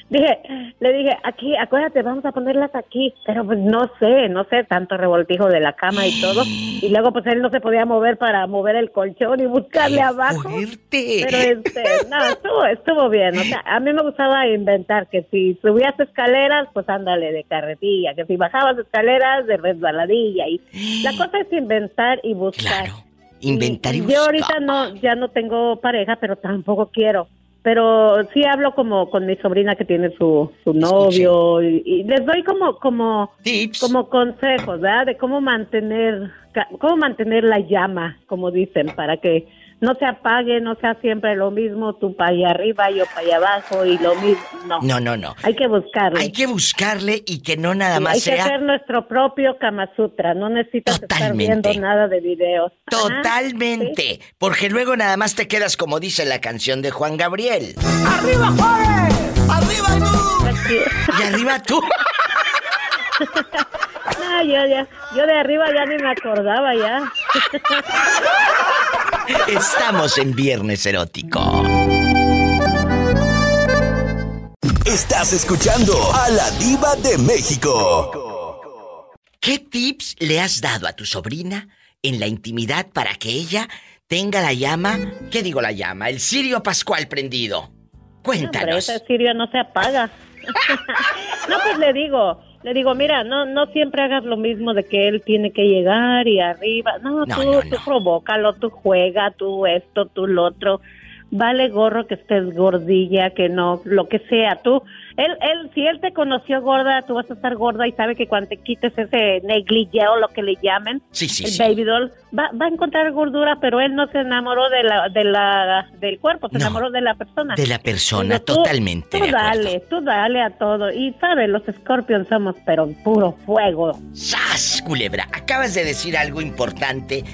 dije, le dije, aquí, acuérdate, vamos a ponerlas aquí. Pero pues no sé, no sé, tanto revoltijo de la cama y todo. Y luego pues él no se podía mover para mover el colchón y buscarle ¡Qué abajo. fuerte! Pero este, no, estuvo, estuvo bien. O sea, a mí me gustaba inventar que si subías escaleras, pues ándale de carretilla. Que si bajabas escaleras, de resbaladilla. Y la cosa es inventar y buscar. Claro, inventar y Yo buscar. ahorita no, ya no tengo pareja, pero tampoco quiero. Pero sí hablo como con mi sobrina que tiene su, su novio y, y les doy como como Tips. como consejos, ¿verdad? De cómo mantener cómo mantener la llama, como dicen, para que no se apague, no sea siempre lo mismo, tú para allá arriba, yo para allá abajo y lo mismo. No, No, no, no. hay que buscarle. Hay que buscarle y que no nada Sí, más hay que sea hacer nuestro propio Kama Sutra, no necesitas estar viendo nada de videos. Totalmente. Porque luego nada más te quedas como dice la canción de Juan Gabriel. ¡Arriba, Juárez! ¡Arriba tú! Y arriba tú. Yo, ya, yo de arriba ya ni me acordaba ya. Estamos en Viernes Erótico. Estás escuchando a la diva de México. ¿Qué tips le has dado a tu sobrina en la intimidad para que ella tenga la llama, ¿qué digo la llama? El cirio pascual prendido. Hombre, Cuéntanos. ese sirio no se apaga. no, pues le digo, le digo, mira, no no siempre hagas lo mismo de que él tiene que llegar y arriba. No, No, tú, no, tú provócalo, tú juega, tú esto, tú lo otro. Vale gorro que estés gordilla, que no, lo que sea. Tú, él, él, si él te conoció gorda, tú vas a estar gorda y sabe que cuando te quites ese negligé o lo que le llamen, Sí, sí, el sí. baby doll, va, va a encontrar gordura, pero él no se enamoró de la, de la, del cuerpo, se No, enamoró de la persona. De la persona, Digo, tú- totalmente Tú de dale, tú dale a todo. Y sabes, los Scorpions somos, pero puro fuego. ¡Sas, culebra! Acabas de decir algo importante.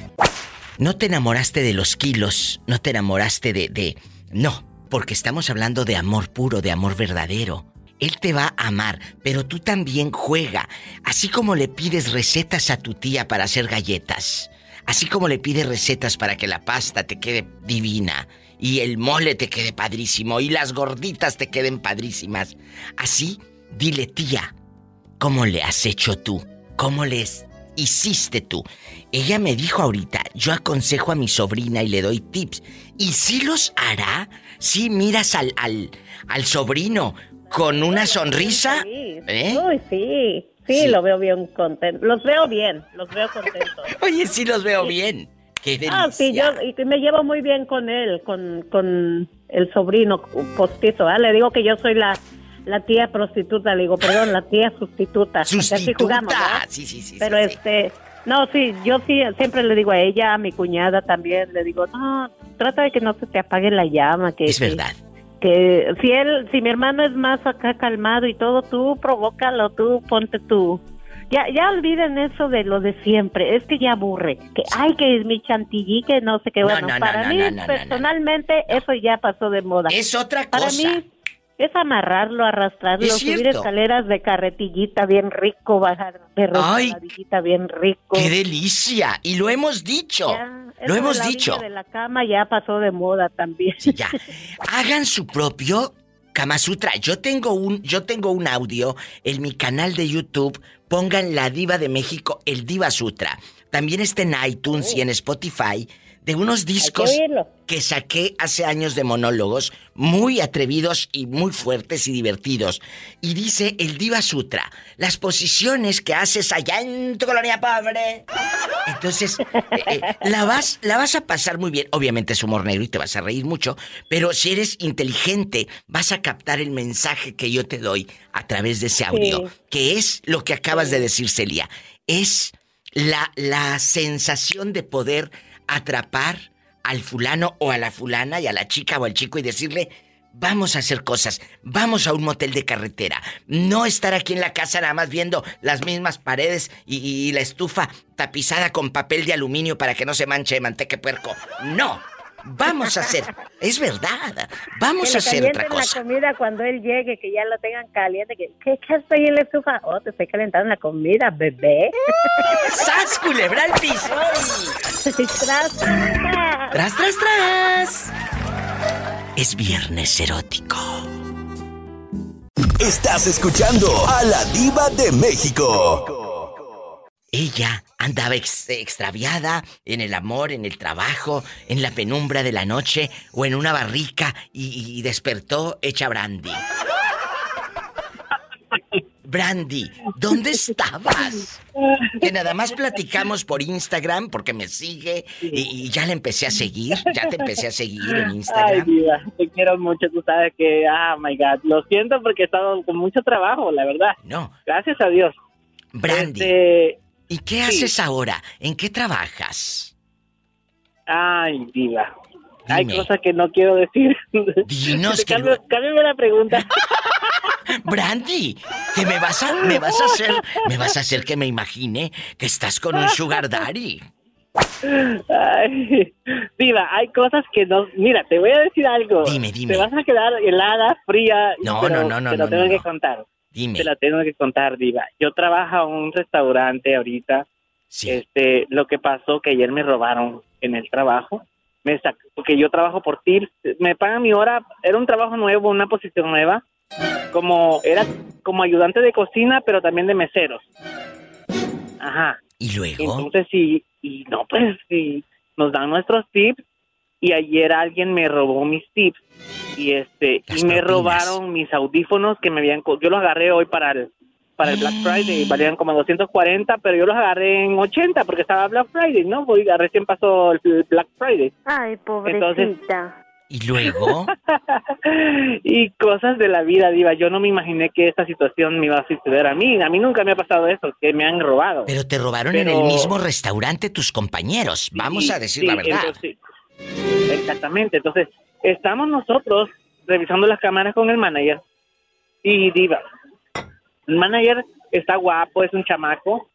No te enamoraste de los kilos, no te enamoraste de, de... No, porque estamos hablando de amor puro, de amor verdadero. Él te va a amar, pero tú también juega. Así como le pides recetas a tu tía para hacer galletas. Así como le pides recetas para que la pasta te quede divina. Y el mole te quede padrísimo. Y las gorditas te queden padrísimas. Así, dile tía, ¿Cómo le has hecho tú? ¿Cómo les hiciste tú? Ella me dijo ahorita, yo aconsejo a mi sobrina y le doy tips. ¿Y si los hará? Si miras al, al, al sobrino con una sonrisa. ¿Eh? Uy, sí. sí. Sí. lo veo bien contento. Los veo bien, los veo contentos. Oye, sí los veo bien. Qué delicia. Ah, sí, yo y me llevo muy bien con él, con, con el sobrino postizo. ¿ah? Le digo que yo soy la, la tía prostituta, le digo, perdón, la tía sustituta. así Sustituta. Sí, sí, sí. Pero sí, este, no, sí, yo sí, siempre le digo a ella, a mi cuñada también, le digo, no, trata de que no se te apague la llama. Que, Es verdad. que si él, si mi hermano es más acá calmado y todo, tú provócalo, tú ponte tú. Ya, ya olviden eso de lo de siempre, es que ya aburre. Que, ay, que es mi chantilly, que no sé qué. No, Bueno, no, no, para no, mí, personalmente, eso ya pasó de moda. Es otra Para cosa. mí, es amarrarlo, arrastrarlo, Es subir escaleras de carretillita bien rico, bajar de Ay, resbaladillita bien rico. ¡Qué delicia! Y lo hemos dicho. Ya, Lo hemos dicho. de la cama ya pasó de moda también. Sí, ya. Hagan su propio Kama Sutra. Yo tengo un, yo tengo un audio en mi canal de YouTube. Pongan la diva de México, el Diva Sutra. También está en iTunes y en Spotify de unos discos que saqué hace años de monólogos muy atrevidos y muy fuertes y divertidos. Y dice el Diva Sutra, las posiciones que haces allá en tu colonia pobre. Entonces, eh, eh, la, vas, la vas a pasar muy bien. Obviamente es humor negro y te vas a reír mucho, pero si eres inteligente, vas a captar el mensaje que yo te doy a través de ese audio, Sí. que es lo que acabas de decir, Celia. Es la, la sensación de poder atrapar al fulano o a la fulana y a la chica o al chico y decirle, vamos a hacer cosas, vamos a un motel de carretera, no estar aquí en la casa nada más viendo las mismas paredes y, la estufa tapizada con papel de aluminio para que no se manche de manteca puerco. No, vamos a hacer, es verdad, vamos que a hacer otra cosa. la comida cuando él llegue, que ya la tengan caliente. Que, ¿Qué, qué ahí en la estufa? Oh, te estoy calentando la comida, bebé. ¡Sas, culebra al piso! tras. ¡Tras, tras, tras! Es viernes erótico. Estás escuchando a la diva de México. Ella andaba ex- extraviada en el amor, en el trabajo, en la penumbra de la noche o en una barrica y, y despertó hecha brandy. Brandy, ¿dónde estabas? Que nada más platicamos por Instagram porque me sigue y, y ya le empecé a seguir, ya te empecé a seguir en Ay, Instagram. diva, te quiero mucho. Tú sabes que, ah, my God, lo siento porque he estado con mucho trabajo, la verdad. No, Gracias a Dios. Brandy, Este, ¿y qué sí. haces ahora? ¿En qué trabajas? ay, diva. hay cosas que no quiero decir. Dinos que Cambio- Cámbiame la pregunta. Brandy, que me vas a me vas a hacer me vas a hacer que me imagine que estás con un sugar daddy. Ay, Diva, hay cosas que no... Mira, te voy a decir algo. Dime, dime. Te vas a quedar helada, fría. No, pero no, no, no, Te lo no, tengo no, que contar. Dime. Te la tengo que contar, Diva. Yo trabajo en un restaurante ahorita. Sí. Este, lo que pasó que ayer me robaron en el trabajo. Me sac- porque yo trabajo por tips. Me pagan mi hora. Era un trabajo nuevo, una posición nueva. Como era como ayudante de cocina, pero también de meseros. Ajá. Y luego, Entonces, sí, y no, pues sí, nos dan nuestros tips y ayer alguien me robó mis tips y este Las y me propinas. robaron mis audífonos que me habían co- yo los agarré hoy para el para el Black Friday valían como 240 pero yo los agarré en 80 porque estaba Black Friday no Voy- recién pasó el Black Friday Ay, pobrecita. y luego, y cosas de la vida diva yo no me imaginé que esta situación me iba a suceder a mí a mí nunca me ha pasado eso que me han robado pero te robaron en el mismo restaurante tus compañeros. Vamos a decir Sí, la verdad. entonces, exactamente. Entonces, estamos nosotros revisando las cámaras con el manager y diva. El manager está guapo, es un chamaco.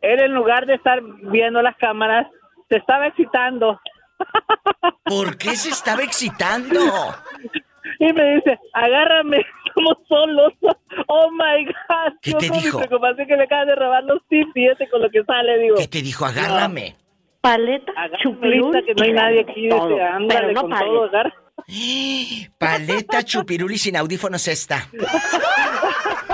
Él en lugar de estar viendo las cámaras, se estaba excitando ¿Por qué se estaba excitando? y me dice, agárrame, estamos solos. Oh my God. ¿Qué te dijo? preocupación que me acaban de robar los tips y este con lo que sale, digo. ¿Qué te dijo? Agárrame. Paleta, ahorita que no hay nadie aquí, todo, dice, ándale pero no con paleta. todo, agarra. Paleta, chupirul y sin audífonos esta.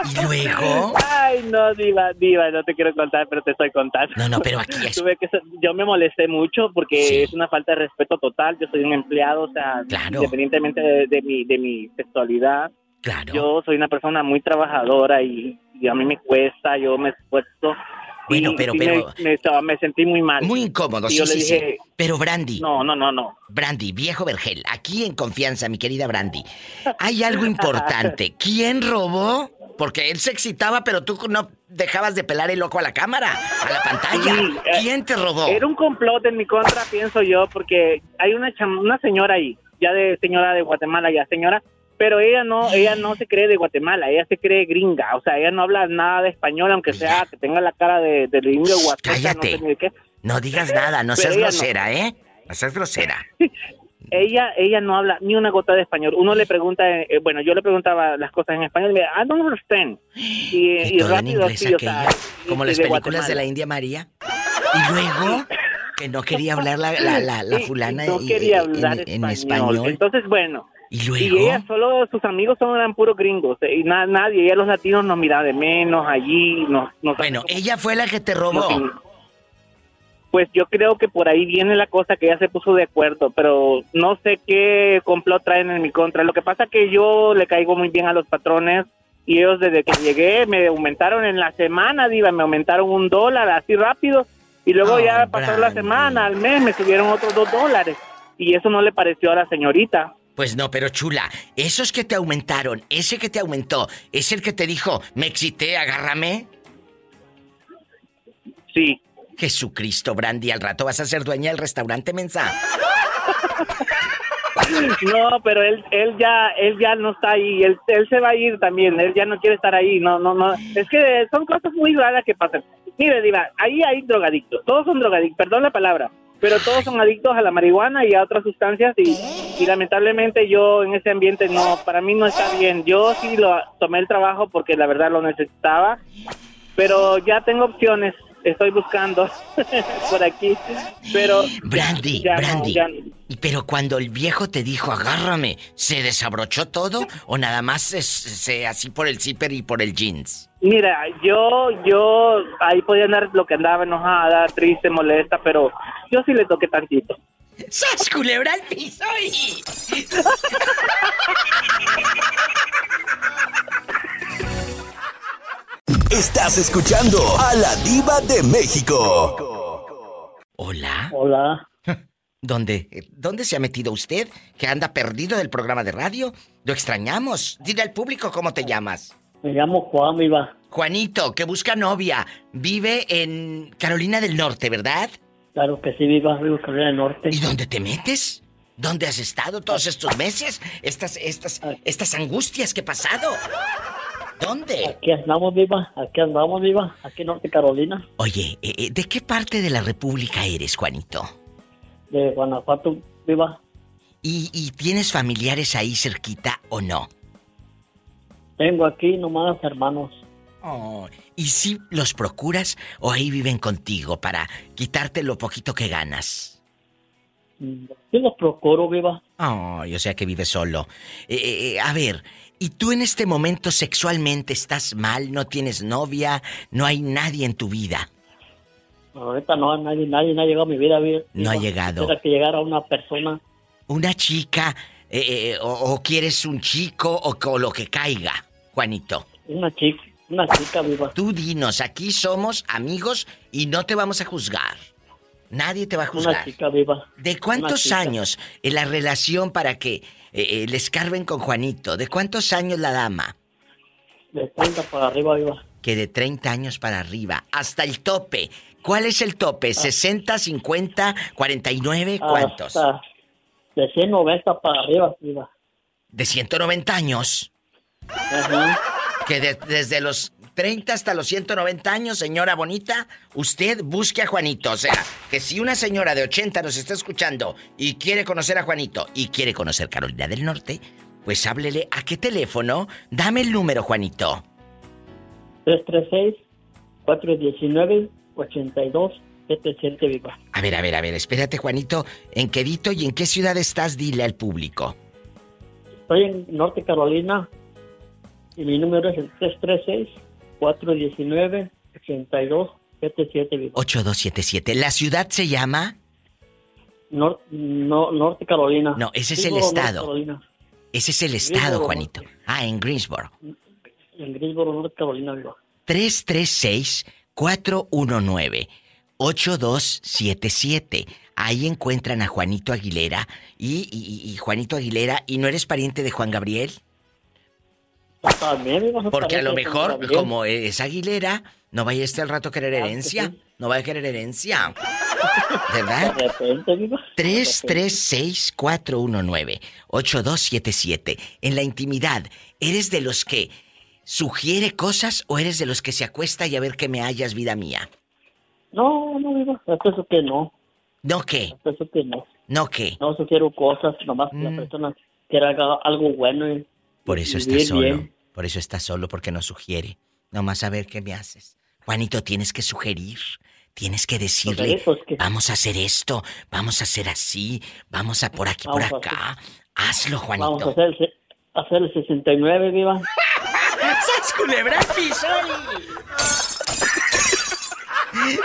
¿Y luego? Ay, no, diva, diva, no te quiero contar, pero te estoy contando. No, no, pero aquí es. Tuve que, yo me molesté mucho porque Sí. es una falta de respeto total. Yo soy un empleado, o sea, Claro. independientemente de, de mi, de mi sexualidad, Claro. yo soy una persona muy trabajadora y, y a mí me cuesta, yo me esfuerzo. Bueno, pero- sí pero- Me, me estaba- me sentí muy mal. Muy incómodo, sí, yo sí, le sí. dije, Pero Brandy, no, no, no, no. Brandy, viejo Vergel, aquí en confianza, mi querida Brandy. Hay algo importante. ¿Quién robó? Porque él se excitaba, pero tú no dejabas de pelar el ojo a la cámara, a la pantalla. Sí, eh, ¿Quién te robó? Era un complot en mi contra, pienso yo, porque hay una cham- una señora ahí, ya de señora de Guatemala, ya señora, pero ella no, ella no se cree de Guatemala, ella se cree gringa, o sea, ella no habla nada de español, aunque sea que tenga la cara de, de indio guateca, no cállate. sé ni de qué. No digas nada, no seas no. grosera, ¿eh? No seas grosera. Ella, ella no habla ni una gota de español. Uno le pregunta, eh, eh, bueno, yo le preguntaba las cosas en español y me dice, I don't understand. Y, y en rápido, o sea, y- como y las de películas de la India María. Y luego, que no quería hablar la, la, la, la Y- y fulana no y- quería en- hablar en, español. español. Entonces, bueno, Y ella solo, sus amigos son eran puros gringos. eh, Y na- nadie, ella los latinos nos miraba de menos allí. Nos, nos- bueno, ella fue la que te robó. nos- pues yo creo que por ahí viene la cosa que ella se puso de acuerdo, pero no sé qué complot traen en mi contra. Lo que pasa que yo le caigo muy bien a los patrones y ellos desde que llegué me aumentaron en la semana, diva, me aumentaron un dólar así rápido y luego Oh, ya pasó la semana, al mes me subieron otros dos dólares y eso no le pareció a la señorita. Pues no, pero chula, esos que te aumentaron, ese que te aumentó, es el que te dijo, me excité, agárrame. Sí. Jesucristo, Brandy, al rato vas a ser dueña del restaurante mensa. No, pero él, él ya, él ya no está ahí, él, él se va a ir también, él ya no quiere estar ahí, no, no, no, es que son cosas muy raras que pasan. Mire, Diva, ahí hay drogadictos, todos son drogadictos, perdón la palabra, pero todos son adictos a la marihuana y a otras sustancias y, y lamentablemente yo en ese ambiente no, para mí no está bien. Yo sí lo tomé el trabajo porque la verdad lo necesitaba, pero ya tengo opciones, estoy buscando por aquí, pero Brandy, ya Brandy. ya no. Y Pero cuando el viejo te dijo, agárrame, ¿se desabrochó todo o nada más se, se- así por el zipper y por el jeans? Mira, yo, yo, ahí podía andar lo que andaba enojada, triste, molesta, pero yo sí le toqué tantito. ¡Sas, culebra al piso y... Estás escuchando a la diva de México. Hola. Hola. ¿Dónde? ¿Dónde se ha metido usted? ¿Que anda perdido del programa de radio? Lo extrañamos. Dile al público cómo te llamas. Me llamo Juan, Viva. Juanito, que busca novia. Vive en Carolina del Norte, ¿verdad? Claro que sí, Viva, vivo en Carolina del Norte. ¿Y dónde te metes? ¿Dónde has estado todos estos meses? Estas, estas, estas angustias que he pasado. ¿Dónde? Aquí andamos, viva. Aquí andamos, viva. Aquí en Norte Carolina. Oye, eh, eh, ¿de qué parte de la República eres, Juanito? De Guanajuato, viva. ¿Y, y tienes familiares ahí cerquita o no? Tengo aquí nomás hermanos. Oh, ¿Y si los procuras o ahí viven contigo para quitarte lo poquito que ganas? Yo los procuro, viva. Oh, yo sé que vives solo. Eh, eh, a ver, ¿y tú en este momento sexualmente estás mal? ¿No tienes novia? ¿No hay nadie en tu vida? Ahorita no, nadie, nadie, no ha llegado a mi vida. Viva. No ha llegado. Quisiera que llegara una persona. ¿Una chica? eh, eh, o, o quieres un chico o, o lo que caiga, Juanito? Una chica, una chica viva. Tú dinos, aquí somos amigos y no te vamos a juzgar. Nadie te va a juzgar. Una chica viva. ¿De cuántos años en la relación para que eh, eh, le escarben con Juanito? ¿De cuántos años la dama? De 30 para arriba, viva. Que de 30 años para arriba, hasta el tope. ¿Cuál es el tope? ¿60, 50, 49? ¿Cuántos? Hasta de 190 para arriba, viva. De 190 años. Ajá. Que de- desde los 30 hasta los 190 años, señora bonita, usted busque a Juanito. O sea, que si una señora de 80 nos está escuchando y quiere conocer a Juanito y quiere conocer Carolina del Norte, pues háblele a qué teléfono. Dame el número, Juanito. 336-419-8277, viva. A ver, a ver, a ver, espérate, Juanito. ¿En qué dito y en qué ciudad estás? Dile al público. Estoy en Norte Carolina y mi número es el 336-419-8277, viva. 8277. ¿La ciudad se llama? Nor- no, Norte Carolina. No, ese es el estado. Ese es el estado, Juanito. Ah, en Greensboro. En Greensboro, Norte Carolina, viva. 336-419-8277. Ahí encuentran a Juanito Aguilera. Y, y- y Juanito Aguilera, ¿y no eres pariente de Juan Gabriel? También, Porque a lo mejor, Gabriel. como es Aguilera, no vaya este al rato a querer herencia. No vaya a querer herencia. ¿Verdad? De repente, viva. 336-419-8277. En la intimidad, ¿eres de los que sugiere cosas o eres de los que se acuesta y a ver qué me hallas, vida mía? No, no. Hasta eso que no. ¿No qué? Eso que no. ¿No qué? No sugiero cosas, nomás que Mm. la persona quiera algo bueno. Y, Por eso y está solo. bien. Por eso está solo, porque no sugiere. Nomás a ver qué me haces. Juanito, tienes que sugerir. Tienes que decirle, pues, que- vamos a hacer esto, vamos a hacer así, vamos a por aquí, por Vamos a acá. Hazlo, Juanito. Vamos a hacer el, se- hacer el 69, viva. ¡Sas culebra!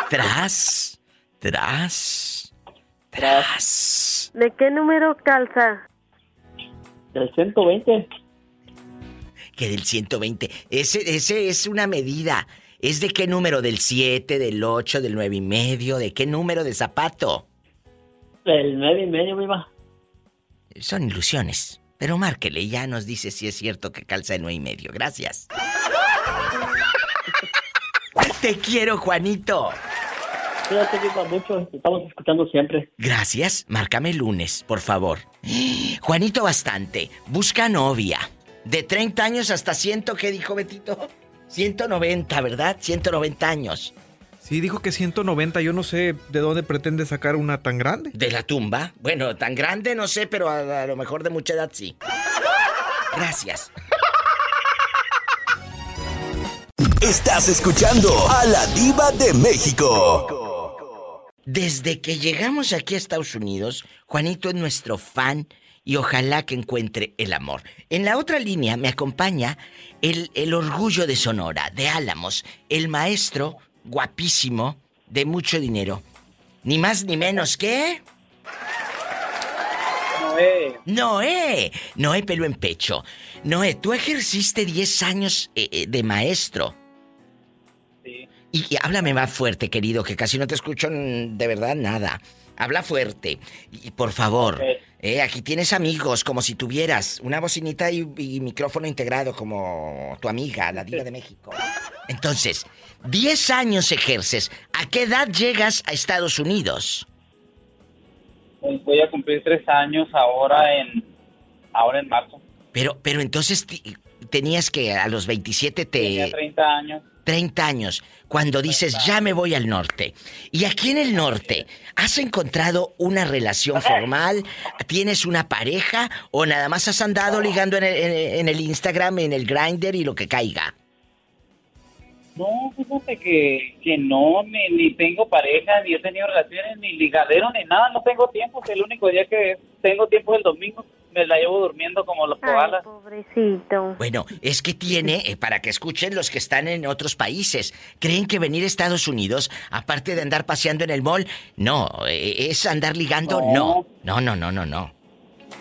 Tras, tras, tras. ¿De qué número calza? Del 120. Que del 120. Ese, ese es una medida. ¿Es de qué número? ¿Del 7, del 8, del 9 y medio? ¿De qué número de zapato? Del 9 y medio, viva. Son ilusiones. Pero márquele y ya nos dice si es cierto que calza de 9 y medio. Gracias. Te quiero, Juanito. Cuídate, viva, mucho. Estamos escuchando siempre. Gracias. Márcame el lunes, por favor. Juanito bastante. Busca novia. De 30 años hasta 100, ¿qué dijo Betito? 190, ¿verdad? 190 años. Sí, dijo que 190. Yo no sé de dónde pretende sacar una tan grande. ¿De la tumba? Bueno, tan grande no sé, pero a, a lo mejor de mucha edad sí. Gracias. Estás escuchando a la diva de México. Desde que llegamos aquí a Estados Unidos, Juanito es nuestro fan y ojalá que encuentre el amor. En la otra línea me acompaña el, el orgullo de Sonora, de Álamos, el maestro guapísimo de mucho dinero. Ni más ni menos que... Noé. Noé. Noé pelo en pecho. Noé, tú ejerciste 10 años eh, eh, de maestro. Sí. Y, y háblame más fuerte, querido, que casi no te escucho de verdad nada. Habla fuerte. Y por favor, Ok. Eh, aquí tienes amigos, como si tuvieras una bocinita y, y micrófono integrado, como tu amiga, la diva de México. Entonces, 10 años ejerces. ¿A qué edad llegas a Estados Unidos? Pues voy a cumplir tres años ahora en ahora en marzo. Pero, pero entonces tenías que a los 27 te... Tenía 30 años. 30 años, cuando dices ya me voy al norte. Y aquí en el norte, ¿has encontrado una relación formal? ¿Tienes una pareja? ¿O nada más has andado ligando en el, en- el Instagram, en el Grinder y lo que caiga? No, fíjate que, que no, ni, ni tengo pareja, ni he tenido relaciones, ni ligadero, ni nada, no tengo tiempo. El único día que tengo tiempo es el domingo. Me la llevo durmiendo como los koalas. pobrecito. Bueno, es que tiene, eh, para que escuchen los que están en otros países, creen que venir a Estados Unidos, aparte de andar paseando en el mall, no, eh, es andar ligando, no. No, no, no, no, no.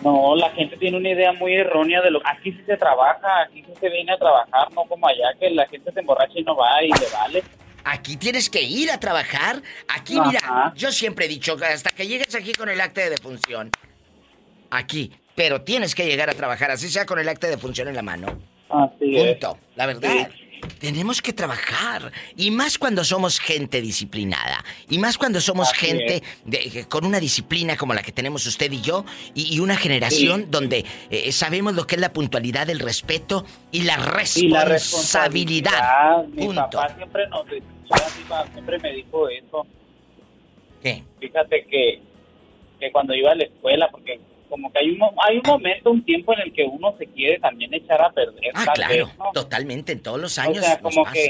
No, la gente tiene una idea muy errónea de lo aquí sí se trabaja, aquí sí se viene a trabajar, no como allá que la gente se emborracha y no va y le vale. Aquí tienes que ir a trabajar. Aquí, Ajá. mira, yo siempre he dicho, hasta que llegues aquí con el acta de defunción. Aquí. Pero tienes que llegar a trabajar, así sea con el acta de defunción en la mano. Así es. Punto. La verdad. Tenemos que trabajar. Y más cuando somos gente disciplinada. Y más cuando somos Así gente de- con una disciplina como la que tenemos usted y yo. Y, y una generación Sí. donde eh, sabemos lo que es la puntualidad, el respeto y la Y la responsabilidad. responsabilidad. Mi Punto. papá siempre nos decía, siempre me dijo eso. ¿Qué? Fíjate que, que cuando iba a la escuela, porque como que hay un, hay un momento, un tiempo en el que uno se quiere también echar a perder. Ah, claro. vez, ¿no? Totalmente. En todos los años o sea, nos como pasa. que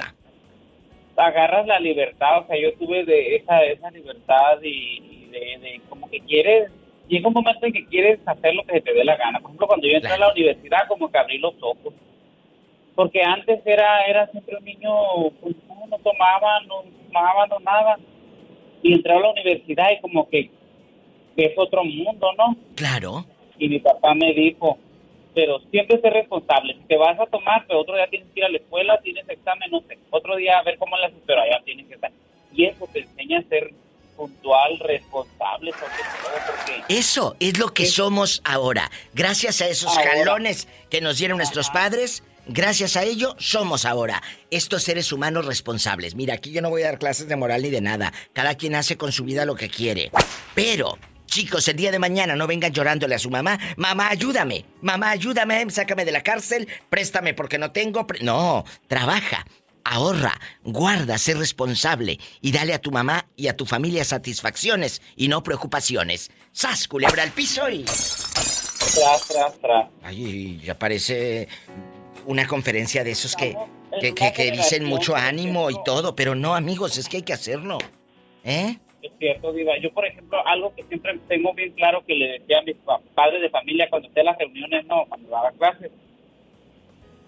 agarras la libertad, o sea, yo tuve de esa, esa libertad y, y de, de como que quieres, llega un momento en que quieres hacer lo que se te dé la gana. Por ejemplo, cuando yo entré a la universidad, como que abrí los ojos. Porque antes era era siempre un niño, pues no, no tomaba, no fumaba, no nada. Y entré a la universidad y como que es otro mundo, ¿no? Claro. Y mi papá me dijo, pero siempre ser responsable. Si te vas a tomar, pero otro día tienes que ir a la escuela, tienes examen, no sé. Otro día a ver cómo haces, pero allá tienes que estar. Y eso te enseña a ser puntual, responsable, sobre todo porque... Eso es lo que somos ahora. Gracias a esos Ahora. jalones que nos dieron nuestros padres, gracias a ello somos ahora estos seres humanos responsables. Mira, aquí yo no voy a dar clases de moral ni de nada. Cada quien hace con su vida lo que quiere. Pero, chicos, el día de mañana no vengan llorándole a su mamá. Mamá, ayúdame. Mamá, ayúdame. Sácame de la cárcel. Préstame porque no tengo. pre-". No, trabaja. Ahorra, guarda, sé responsable y dale a tu mamá y a tu familia satisfacciones y no preocupaciones. ¡Sas, culebra al piso y... Tras, tras, tras. Ay, ya parece una conferencia de esos que, que, que- que dicen mucho ánimo y todo, pero no, amigos, es que hay que hacerlo. ¿Eh? Es cierto, Diva. Yo, por ejemplo, algo que siempre tengo bien claro que le decía a mis pa- padres de familia cuando hacía las reuniones, no, cuando daba clases,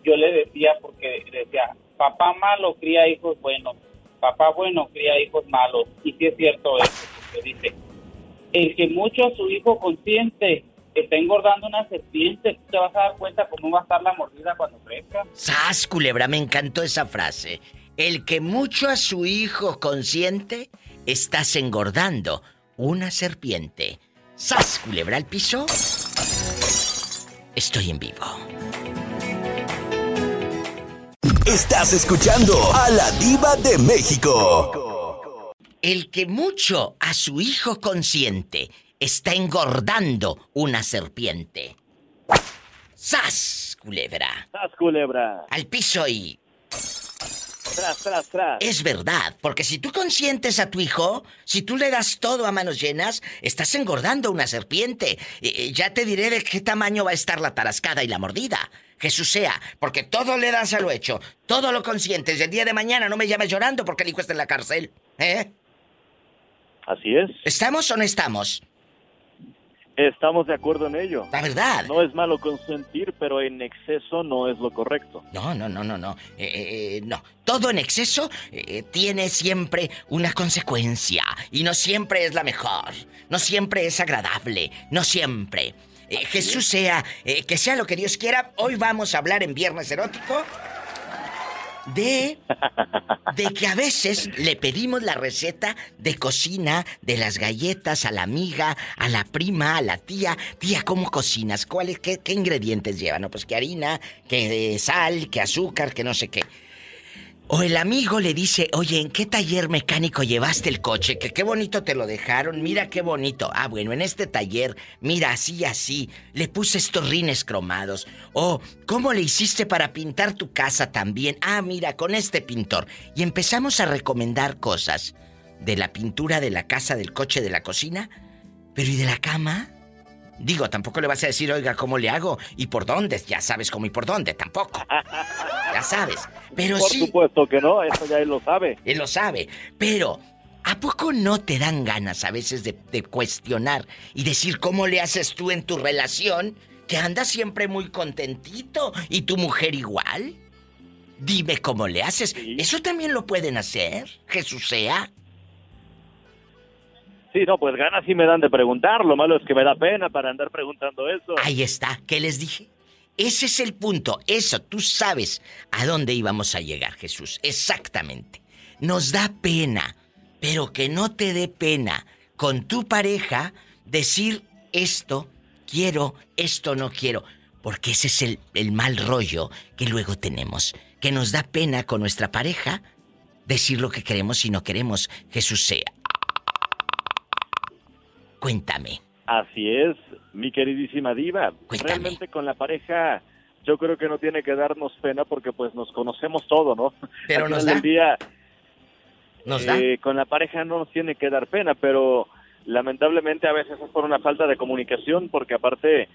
yo le decía, porque decía, papá malo cría hijos buenos, papá bueno cría hijos malos. Y sí es cierto eso, porque dice, el que mucho a su hijo consciente está engordando una serpiente, tú te vas a dar cuenta cómo va a estar la mordida cuando crezca. ¡Sas, culebra! Me encantó esa frase. El que mucho a su hijo consiente, estás engordando una serpiente. ¡Sas, culebra al piso! Estoy en vivo. Estás escuchando a la diva de México. El que mucho a su hijo consiente está engordando una serpiente. ¡Sas, culebra! ¡Sas, culebra! Al piso y... Tras, tras, tras. Es verdad, porque si tú consientes a tu hijo, si tú le das todo a manos llenas, estás engordando una serpiente. Eh, ya te diré de qué tamaño va a estar la tarascada y la mordida. Jesús sea, porque todo le das a lo hecho, todo lo consientes. Y el día de mañana no me llames llorando porque el hijo está en la cárcel. ¿Eh? Así es. ¿Estamos o no estamos? Estamos de acuerdo en ello. La verdad. No es malo consentir, pero en exceso no es lo correcto. No, no, no, no, no. Eh, eh, eh, no. Todo en exceso eh, tiene siempre una consecuencia. Y no siempre es la mejor. No siempre es agradable. No siempre. Jesús sea, que sea lo que Dios quiera. Hoy vamos a hablar en Viernes Erótico de de que a veces le pedimos la receta de cocina de las galletas a la amiga, a la prima, a la tía. Tía, ¿cómo cocinas? ¿Cuáles, qué, qué ingredientes llevan? No, pues que harina, que sal, que azúcar, que no sé qué. O el amigo le dice, oye, ¿en qué taller mecánico llevaste el coche? Que qué bonito te lo dejaron, mira qué bonito. Ah, bueno, en este taller, mira, así, así, le puse estos rines cromados. O, ¿cómo le hiciste para pintar tu casa también? Ah, mira, con este pintor. Y empezamos a recomendar cosas de la pintura de la casa, del coche, de la cocina. Pero ¿y de la cama? Digo, tampoco le vas a decir, oiga, ¿cómo le hago? ¿Y por dónde? Ya sabes cómo y por dónde, tampoco. Ya sabes. Pero Por sí. supuesto que no, eso ya él lo sabe. Él lo sabe. Pero, ¿a poco no te dan ganas a veces de, de cuestionar y decir cómo le haces tú en tu relación? Que andas siempre muy contentito. ¿Y tu mujer igual? Dime cómo le haces. ¿Eso también lo pueden hacer? Jesús sea. Sí, no, pues ganas sí me dan de preguntar. Lo malo es que me da pena para andar preguntando eso. Ahí está. ¿Qué les dije? Ese es el punto. Eso, tú sabes a dónde íbamos a llegar, Jesús. Exactamente. Nos da pena, pero que no te dé pena con tu pareja decir esto quiero, esto no quiero. Porque ese es el, el mal rollo que luego tenemos. Que nos da pena con nuestra pareja decir lo que queremos y no queremos. Jesús sea. Cuéntame. Así es, mi queridísima diva. Realmente con la pareja yo creo que no tiene que darnos pena porque pues nos conocemos todo, ¿no? Pero Al nos da. día ¿Nos da? eh, con la pareja no nos tiene que dar pena, pero lamentablemente a veces es por una falta de comunicación porque aparte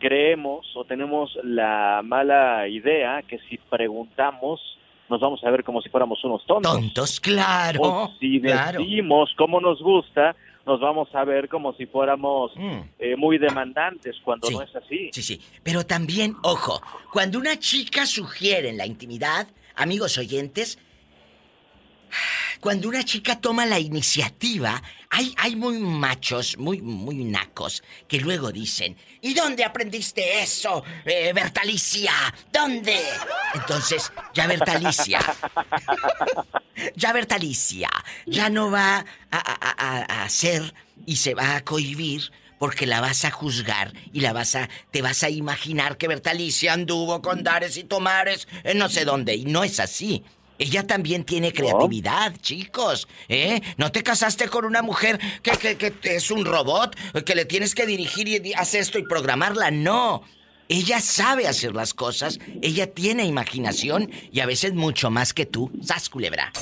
creemos o tenemos la mala idea que si preguntamos nos vamos a ver como si fuéramos unos tontos. Tontos, claro. O si claro. decimos cómo nos gusta, nos vamos a ver como si fuéramos eh, muy demandantes cuando Mm. Sí. no es así. Sí, sí. Pero también, ojo, cuando una chica sugiere en la intimidad, amigos oyentes, cuando una chica toma la iniciativa, hay, hay muy machos, muy, muy nacos, que luego dicen, ¿y dónde aprendiste eso, eh, Bertalicia? ¿Dónde? Entonces, ya Bertalicia, ya Bertalicia, ya no va a, a- a- a hacer y se va a cohibir porque la vas a juzgar y la vas a te vas a imaginar que Bertalicia anduvo con dares y tomares en no sé dónde y no es así. Ella también tiene creatividad, chicos, ¿eh? No te casaste con una mujer que, que, que es un robot, que le tienes que dirigir y hacer esto y programarla, no. Ella sabe hacer las cosas, ella tiene imaginación y a veces mucho más que tú. ¡Sas, culebra!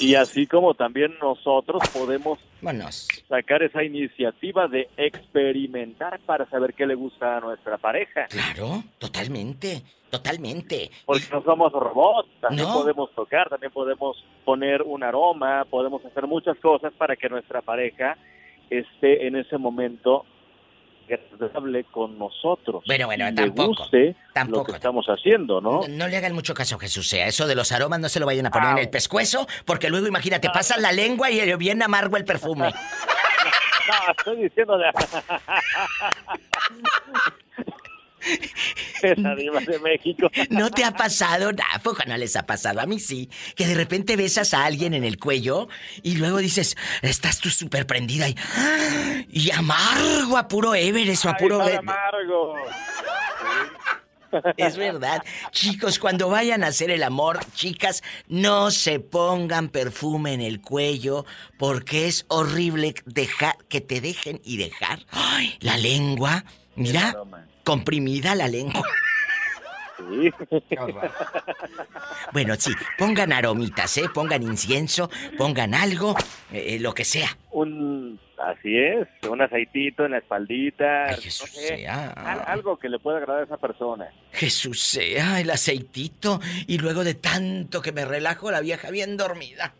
Y así como también nosotros podemos sacar esa iniciativa de experimentar para saber qué le gusta a nuestra pareja. Claro, totalmente, totalmente. Porque no somos robots, también No. podemos tocar, también podemos poner un aroma, podemos hacer muchas cosas para que nuestra pareja esté en ese momento agradable con nosotros. Bueno, bueno, y le tampoco, lo tampoco. que estamos haciendo, ¿no? No, no le hagan mucho caso a Jesús, sea. Eso de los aromas no se lo vayan a poner en el pescuezo, porque luego imagínate, pasas la lengua y bien amargo el perfume. No, estoy diciendo de... Esa diva de México. ¿No te ha pasado? ¿A poco no les ha pasado? A mí sí. Que de repente besas a alguien en el cuello y luego dices, estás tú súper prendida y... Y amargo a puro Everest o a puro... Ay, amargo. Es verdad. Chicos, cuando vayan a hacer el amor, chicas, no se pongan perfume en el cuello porque es horrible dejar que te dejen y dejar ¡ay! la lengua. Mira, comprimida la lengua. Sí. Bueno, sí, pongan aromitas, ¿eh? Pongan incienso, pongan algo, eh, lo que sea. Un, así es, un aceitito en la espaldita, Ay, no Jesús sé, sea. al- algo que le pueda agradar a esa persona. Jesús sea, el aceitito. Y luego de tanto que me relajo, la vieja bien dormida.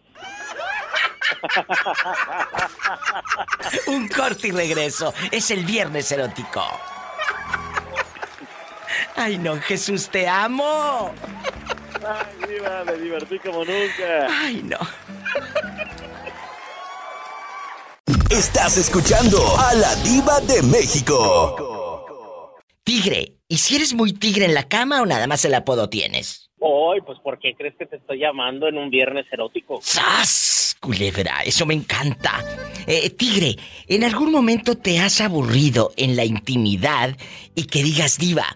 Un corte y regreso. Es el viernes erótico. Ay, no, Jesús, te amo. Ay, diva, me divertí como nunca. Ay, no. Estás escuchando a la diva de México. Tigre, ¿y si eres muy tigre en la cama o nada más el apodo tienes? Hoy, pues, ¿por qué crees que te estoy llamando en un viernes erótico? ¡Sas! Culebra, eso me encanta. Eh, tigre, ¿en algún momento te has aburrido en la intimidad y que digas, diva,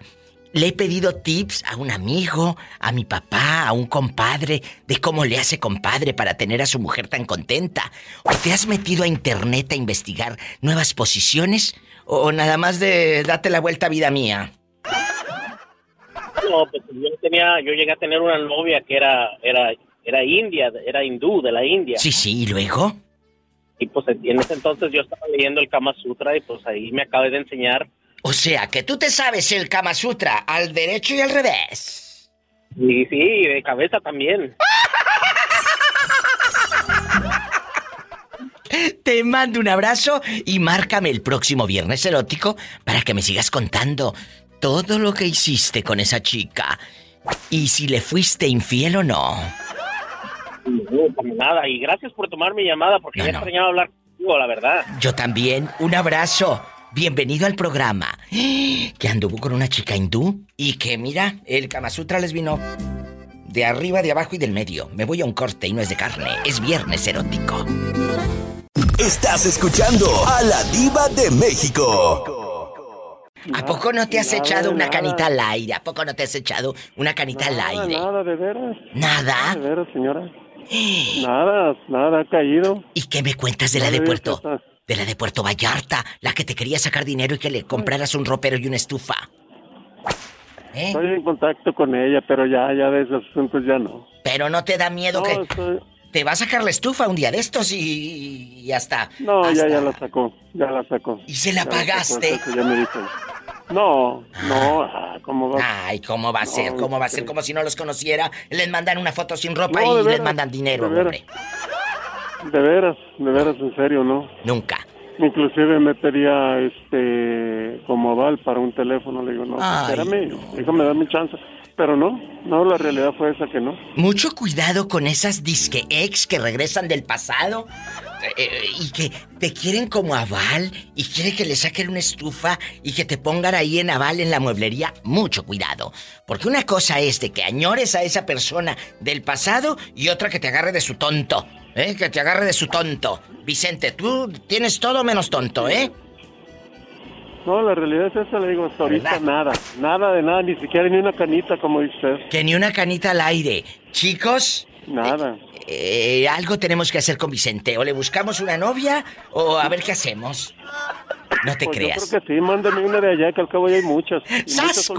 Le he pedido tips a un amigo, a mi papá, a un compadre, de cómo le hace compadre para tener a su mujer tan contenta. ¿O te has metido a internet a investigar nuevas posiciones? ¿O nada más de date la vuelta vida mía? No, pues yo tenía, yo llegué a tener una novia que era, era, era india, era hindú de la India. Sí, sí, ¿y luego? Y pues en ese entonces yo estaba leyendo el Kama Sutra y pues ahí me acabé de enseñar. O sea, que tú te sabes el Kama Sutra al derecho y al revés. Y sí, de cabeza también. Te mando un abrazo y márcame el próximo viernes erótico para que me sigas contando todo lo que hiciste con esa chica. Y si le fuiste infiel o no. No, para nada. Y gracias por tomar mi llamada porque No, me no. extrañaba hablar contigo, la verdad. Yo también, un abrazo. Bienvenido al programa. Que anduvo con una chica hindú y que mira, el Kama Sutra les vino de arriba, de abajo y del medio. Me voy a un corte y no es de carne, es viernes erótico. Estás escuchando a la diva de México. ¿A poco no te has nada echado una nada. canita al aire? ¿A poco no te has echado una canita al aire? nada, de veras. ¿Nada? De veras, señora. Nada, nada ha caído. ¿Y qué me cuentas de la de Puerto? está- De la de Puerto Vallarta, la que te quería sacar dinero y que le compraras un ropero y una estufa. ¿Eh? Estoy en contacto con ella, pero ya, ya de esos asuntos ya no. Pero no te da miedo No, que estoy- te va a sacar la estufa un día de estos y, y hasta. No, hasta- ya, ya la sacó, ya la sacó. ¿Y se la Ya pagaste? ya me dijo. No, no, ah, ¿cómo va? Ay, ¿cómo va a ser? No, ¿Cómo va a ser? sí. Como si no los conociera. Les mandan una foto sin ropa No, y les mandan dinero, hombre. De veras, de veras, en serio, ¿no? Nunca. Inclusive me pedía, este, como aval para un teléfono. Le digo, no, Ay, espérame, déjame darme chance. Pero no, no, la realidad fue esa que no. Mucho cuidado con esas disque ex que regresan del pasado eh, y que te quieren como aval y quieren que le saquen una estufa y que te pongan ahí en aval en la mueblería. Mucho cuidado. Porque una cosa es de que añores a esa persona del pasado y otra que te agarre de su tonto. ¿Eh? Que te agarre de su tonto. Vicente, tú tienes todo menos tonto, ¿eh? No, la realidad es esa, le digo, hasta ahorita nada, nada de nada, ni siquiera ni una canita, como dice usted. Que ni una canita al aire. Chicos, Nada. eh, algo tenemos que hacer con Vicente. O le buscamos una novia o a ver qué hacemos. No te Pues creas. Yo creo que sí, mándame una de allá, que al cabo ya hay muchas. ¡Sas,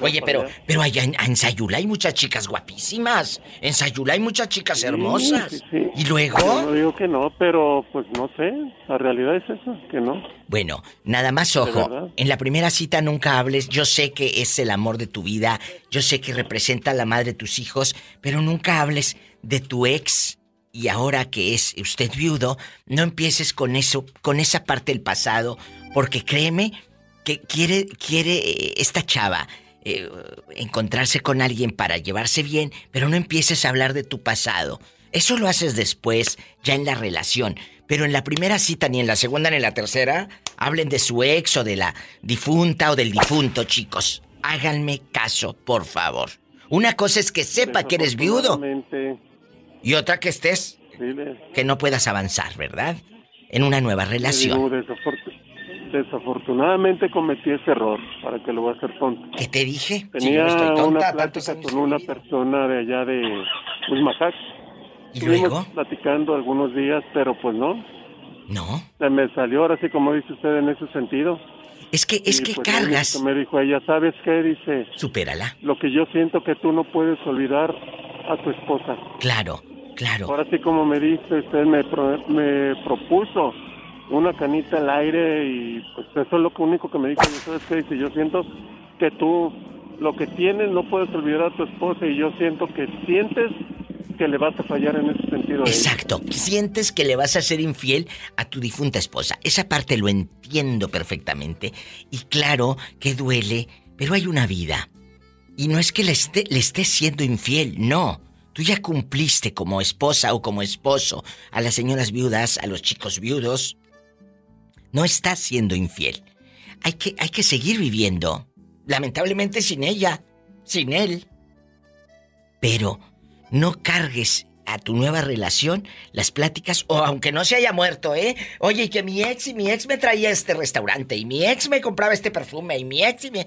Oye, pero, pero allá en, en Sayula hay muchas chicas guapísimas. En Sayula hay muchas chicas hermosas. Sí, sí, sí. ¿Y luego? Yo no digo que no, pero pues no sé, la realidad es esa, que no. Bueno, nada más ¿De ojo. En la primera cita nunca hables. Yo sé que es el amor de tu vida. Yo sé que representa a la madre de tus hijos. Pero nunca hables de tu ex. Y ahora que es usted viudo, no empieces con eso, con esa parte del pasado. Porque créeme que quiere, quiere eh, esta chava eh, encontrarse con alguien para llevarse bien, pero no empieces a hablar de tu pasado. Eso lo haces después, ya en la relación. Pero en la primera cita, ni en la segunda ni en la tercera, hablen de su ex o de la difunta o del difunto, chicos. Háganme caso, por favor. Una cosa es que sepa que eres viudo y otra que estés, que no puedas avanzar, ¿verdad? En una nueva relación. Desafortunadamente cometí ese error, para que lo voy a hacer tonto. ¿Qué te dije? Si Tenía no estoy una plática con una persona de allá de Usmajac. ¿Y Estuvimos luego? platicando algunos días, pero pues no. No. Se me salió ahora sí, como dice usted, en ese sentido. Es que, es Y, que pues, cargas. me dijo ella, ¿sabes qué? Dice, Supérala. lo que yo siento que tú no puedes olvidar a tu esposa. Claro, claro. Ahora sí, como me dice, usted me, pro- me propuso una canita al aire y pues eso es lo único que me dijo. ¿Y ¿Sabes qué? Dice, yo siento que tú lo que tienes no puedes olvidar a tu esposa y yo siento que sientes que le vas a fallar en ese sentido. Exacto. Sientes que le vas a ser infiel a tu difunta esposa. Esa parte lo entiendo perfectamente. Y claro que duele, pero hay una vida. Y no es que le esté, le estés siendo infiel, no. Tú ya cumpliste como esposa o como esposo a las señoras viudas, a los chicos viudos. No estás siendo infiel. Hay que, hay que seguir viviendo. Lamentablemente sin ella, sin él. Pero no cargues a, tu nueva relación las pláticas, o aunque no se haya muerto, ¿eh? Oye, y que mi ex y mi ex me traía este restaurante, y mi ex me compraba este perfume, y mi ex y mi...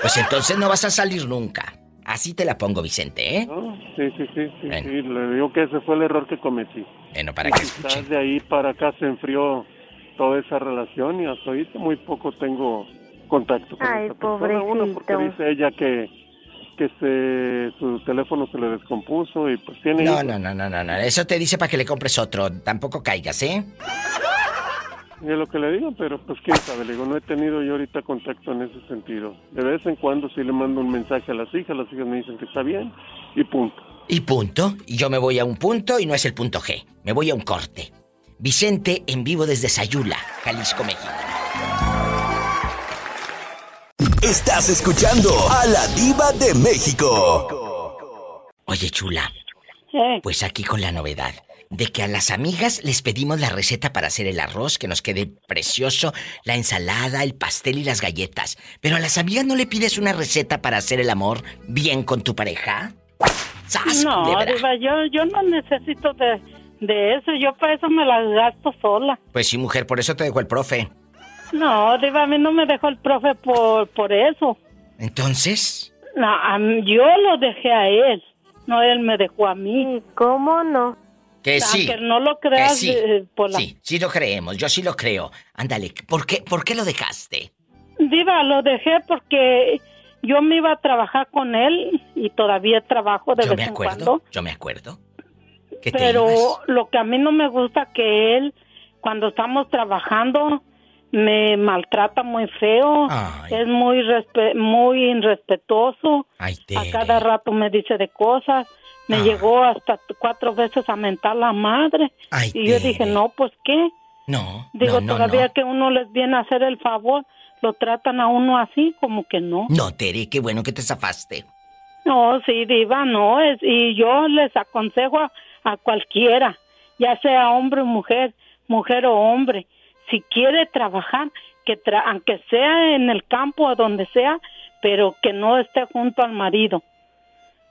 Pues entonces no vas a salir nunca. Así te la pongo, Vicente, ¿eh? Sí, sí, sí, sí, sí, le digo que ese fue el error que cometí. Bueno, para que de ahí para acá se enfrió toda esa relación y hasta ahorita muy poco tengo contacto con Ay, esa persona. Uno porque dice ella que que se, su teléfono se le descompuso y pues tiene... No, no, no, no, no. Eso te dice para que le compres otro. Tampoco caigas, ¿eh? Es lo que le digo, pero pues quién sabe, le digo, no he tenido yo ahorita contacto en ese sentido. De vez en cuando sí le mando un mensaje a las hijas, las hijas me dicen que está bien y punto. Y punto. Y yo me voy a un punto y no es el punto G. Me voy a un corte. Vicente en vivo desde Sayula, Jalisco, México. Estás escuchando a la diva de México. Oye, chula. Pues aquí con la novedad de que a las amigas les pedimos la receta para hacer el arroz, que nos quede precioso, la ensalada, el pastel y las galletas. Pero a las amigas no le pides una receta para hacer el amor bien con tu pareja. ¡Sas, No! Diva, yo, yo no necesito de, de eso. Yo para eso me las gasto sola. Pues sí, mujer, por eso te dejo el profe. No, Diva, a mí no me dejó el profe por, por eso. Entonces, No, a mí- yo lo dejé a él. No, él me dejó a mí. ¿Cómo no? que sí. Aunque no lo que creas, sí. eh, Pola. Sí, sí lo creemos, yo sí lo creo. Ándale, ¿por qué, ¿por qué lo dejaste? Diva, lo dejé porque yo me iba a trabajar con él y todavía trabajo de Yo me en acuerdo, cuando. yo me acuerdo. Que Pero lo que a mí no me gusta que él, cuando estamos trabajando, me maltrata muy feo. Es muy muy irrespetuoso. Ay, A cada rato me dice de cosas. Me Ah. llegó hasta cuatro veces a mentar la madre. Y yo dije, no, pues qué. No, Digo, no, no, todavía no. que uno les viene a hacer el favor, lo tratan a uno así, como que no. No, Tere, qué bueno que te zafaste. No, sí, diva, no, es, y yo les aconsejo a, a cualquiera, ya sea hombre o mujer, mujer o hombre, si quiere trabajar, que tra- aunque sea en el campo o donde sea, pero que no esté junto al marido,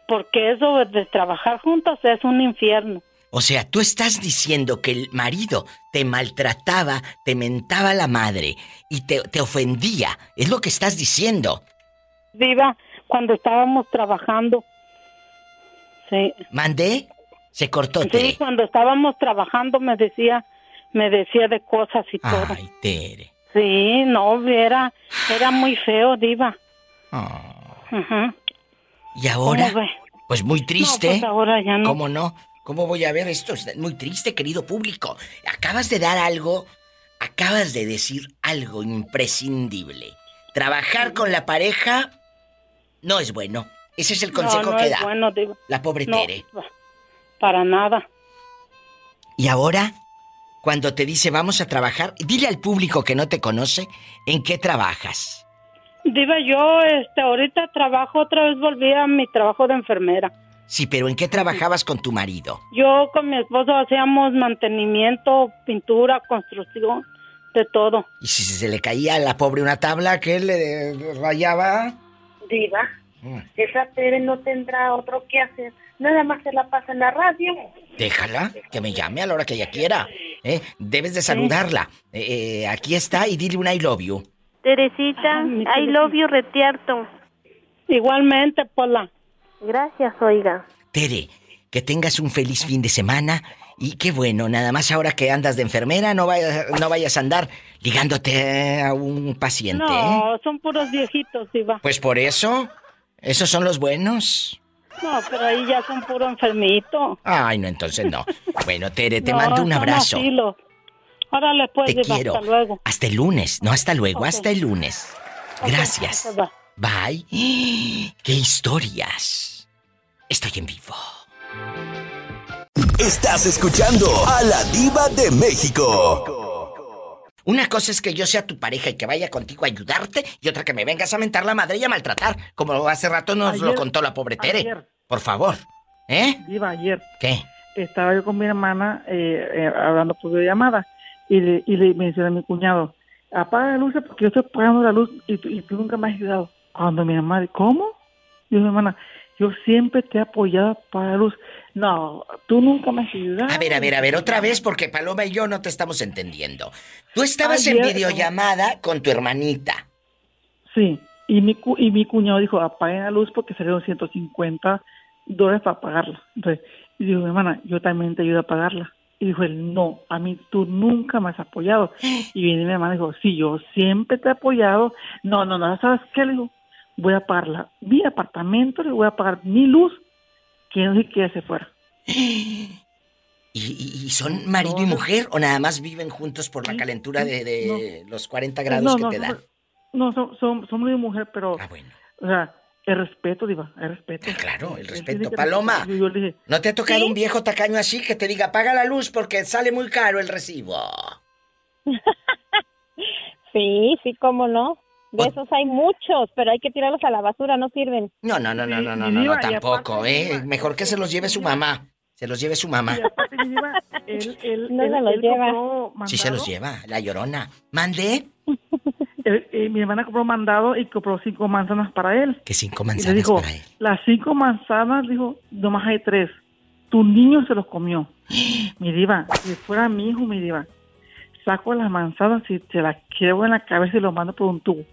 porque eso de trabajar juntos es un infierno. O sea, tú estás diciendo que el marido te maltrataba, te mentaba la madre y te, te ofendía. Es lo que estás diciendo. Diva, cuando estábamos trabajando, sí, ¿Mandé? Se cortó, sí, Tere. cuando estábamos trabajando me decía, me decía de cosas y todo. Ay, Tere. Sí, no, era, era muy feo, diva. Ujú. ¿Y ahora? Pues muy triste. No, pues ahora ya no. ¿Cómo no? ¿Cómo voy a ver esto? Es muy triste, querido público. Acabas de dar algo, acabas de decir algo imprescindible. Trabajar con la pareja no es bueno. Ese es el consejo no, no que es da bueno, diva. la pobre No, Tere. Para nada. Y ahora, cuando te dice vamos a trabajar, dile al público que no te conoce en qué trabajas. Diva, yo este, ahorita trabajo, otra vez volví a mi trabajo de enfermera. Sí, pero ¿en qué trabajabas con tu marido? Yo con mi esposo hacíamos mantenimiento, pintura, construcción, de todo. Y si se le caía a la pobre una tabla que él le rayaba. Diva, Mm. esa Tere no tendrá otro que hacer. Nada más se la pasa en la radio. Déjala, que me llame a la hora que ella quiera. ¿eh? Debes de saludarla. Eh, eh, aquí está y dile un I love you. Teresita, I love you, retiarto. Igualmente, Pola. Gracias, oiga. Tere, que tengas un feliz fin de semana. Y qué bueno, nada más ahora que andas de enfermera, no vayas, no vayas a andar ligándote a un paciente. ¿eh? No, son puros viejitos, Diva. Pues por eso, esos son los buenos. No, pero ahí ya son puro enfermito. Ay, no, entonces no. Bueno, Tere, te No, mando un abrazo. asilos. Órale, pues, Te quiero. hasta luego. Hasta el lunes, no hasta luego, hasta el lunes. Gracias. Bye. ¡Qué historias! Estoy en vivo. Estás escuchando a la diva de México. Una cosa es que yo sea tu pareja y que vaya contigo a ayudarte, y otra que me vengas a mentar la madre y a maltratar, como hace rato nos lo contó la pobre Tere. ayer. Por favor. ¿Eh? Diva, ayer ¿Qué? estaba yo con mi hermana eh, eh, hablando por videollamada y le, y le mencioné a mi cuñado, apaga la luz porque yo estoy apagando la luz y, tú- y tú nunca me has ayudado. Cuando mi dice, ¿cómo? Y mi hermana, yo siempre te he apoyado para la luz. No, tú nunca me has ayudado. A ver, a ver, a ver, otra vez, porque Paloma y yo no te estamos entendiendo. Tú estabas en videollamada con tu hermanita. Sí, y mi, cu- y mi cuñado dijo, apaguen la luz porque salieron 150 dólares para pagarla. Entonces, y dijo, mi hermana, yo también te ayudo a pagarla. Y dijo él, no, a mí tú nunca me has apoyado. Y viene mi hermana y dijo, sí, yo siempre te he apoyado. No, no, no, ¿sabes qué? Le dijo, voy a pagarla. Mi apartamento, le voy a pagar mi luz, que no sé qué se fuera. ¿Y, y- y son marido y mujer o nada más viven juntos por la calentura de, de los 40 grados no, que te dan? No, son, son, son marido y mujer, pero... Ah, O sea, el respeto, diva, el respeto. Claro, el respeto. Paloma, Yo, yo le dije, ¿no te ha tocado un viejo tacaño así que te diga, apaga la luz porque sale muy caro el recibo? Sí, sí, cómo no. De esos hay muchos, pero hay que tirarlos a la basura, no sirven. No, no, no, no, no, no, no, no, tampoco, ¿eh? Mejor que se los lleve su mamá. Se los lleve su mamá. y aparte, él, él, No él- se los lleva. Sí se los lleva, la llorona. ¿Mande? Él- eh, mi hermana compró mandado y compró cinco manzanas para él. Que cinco Y manzanas dijo, para él. las cinco manzanas, dijo, nomás hay tres. Tu niño se los comió. mi diva, si fuera mi hijo, mi diva, saco las manzanas y se las quedo en la cabeza y lo mando por un tubo.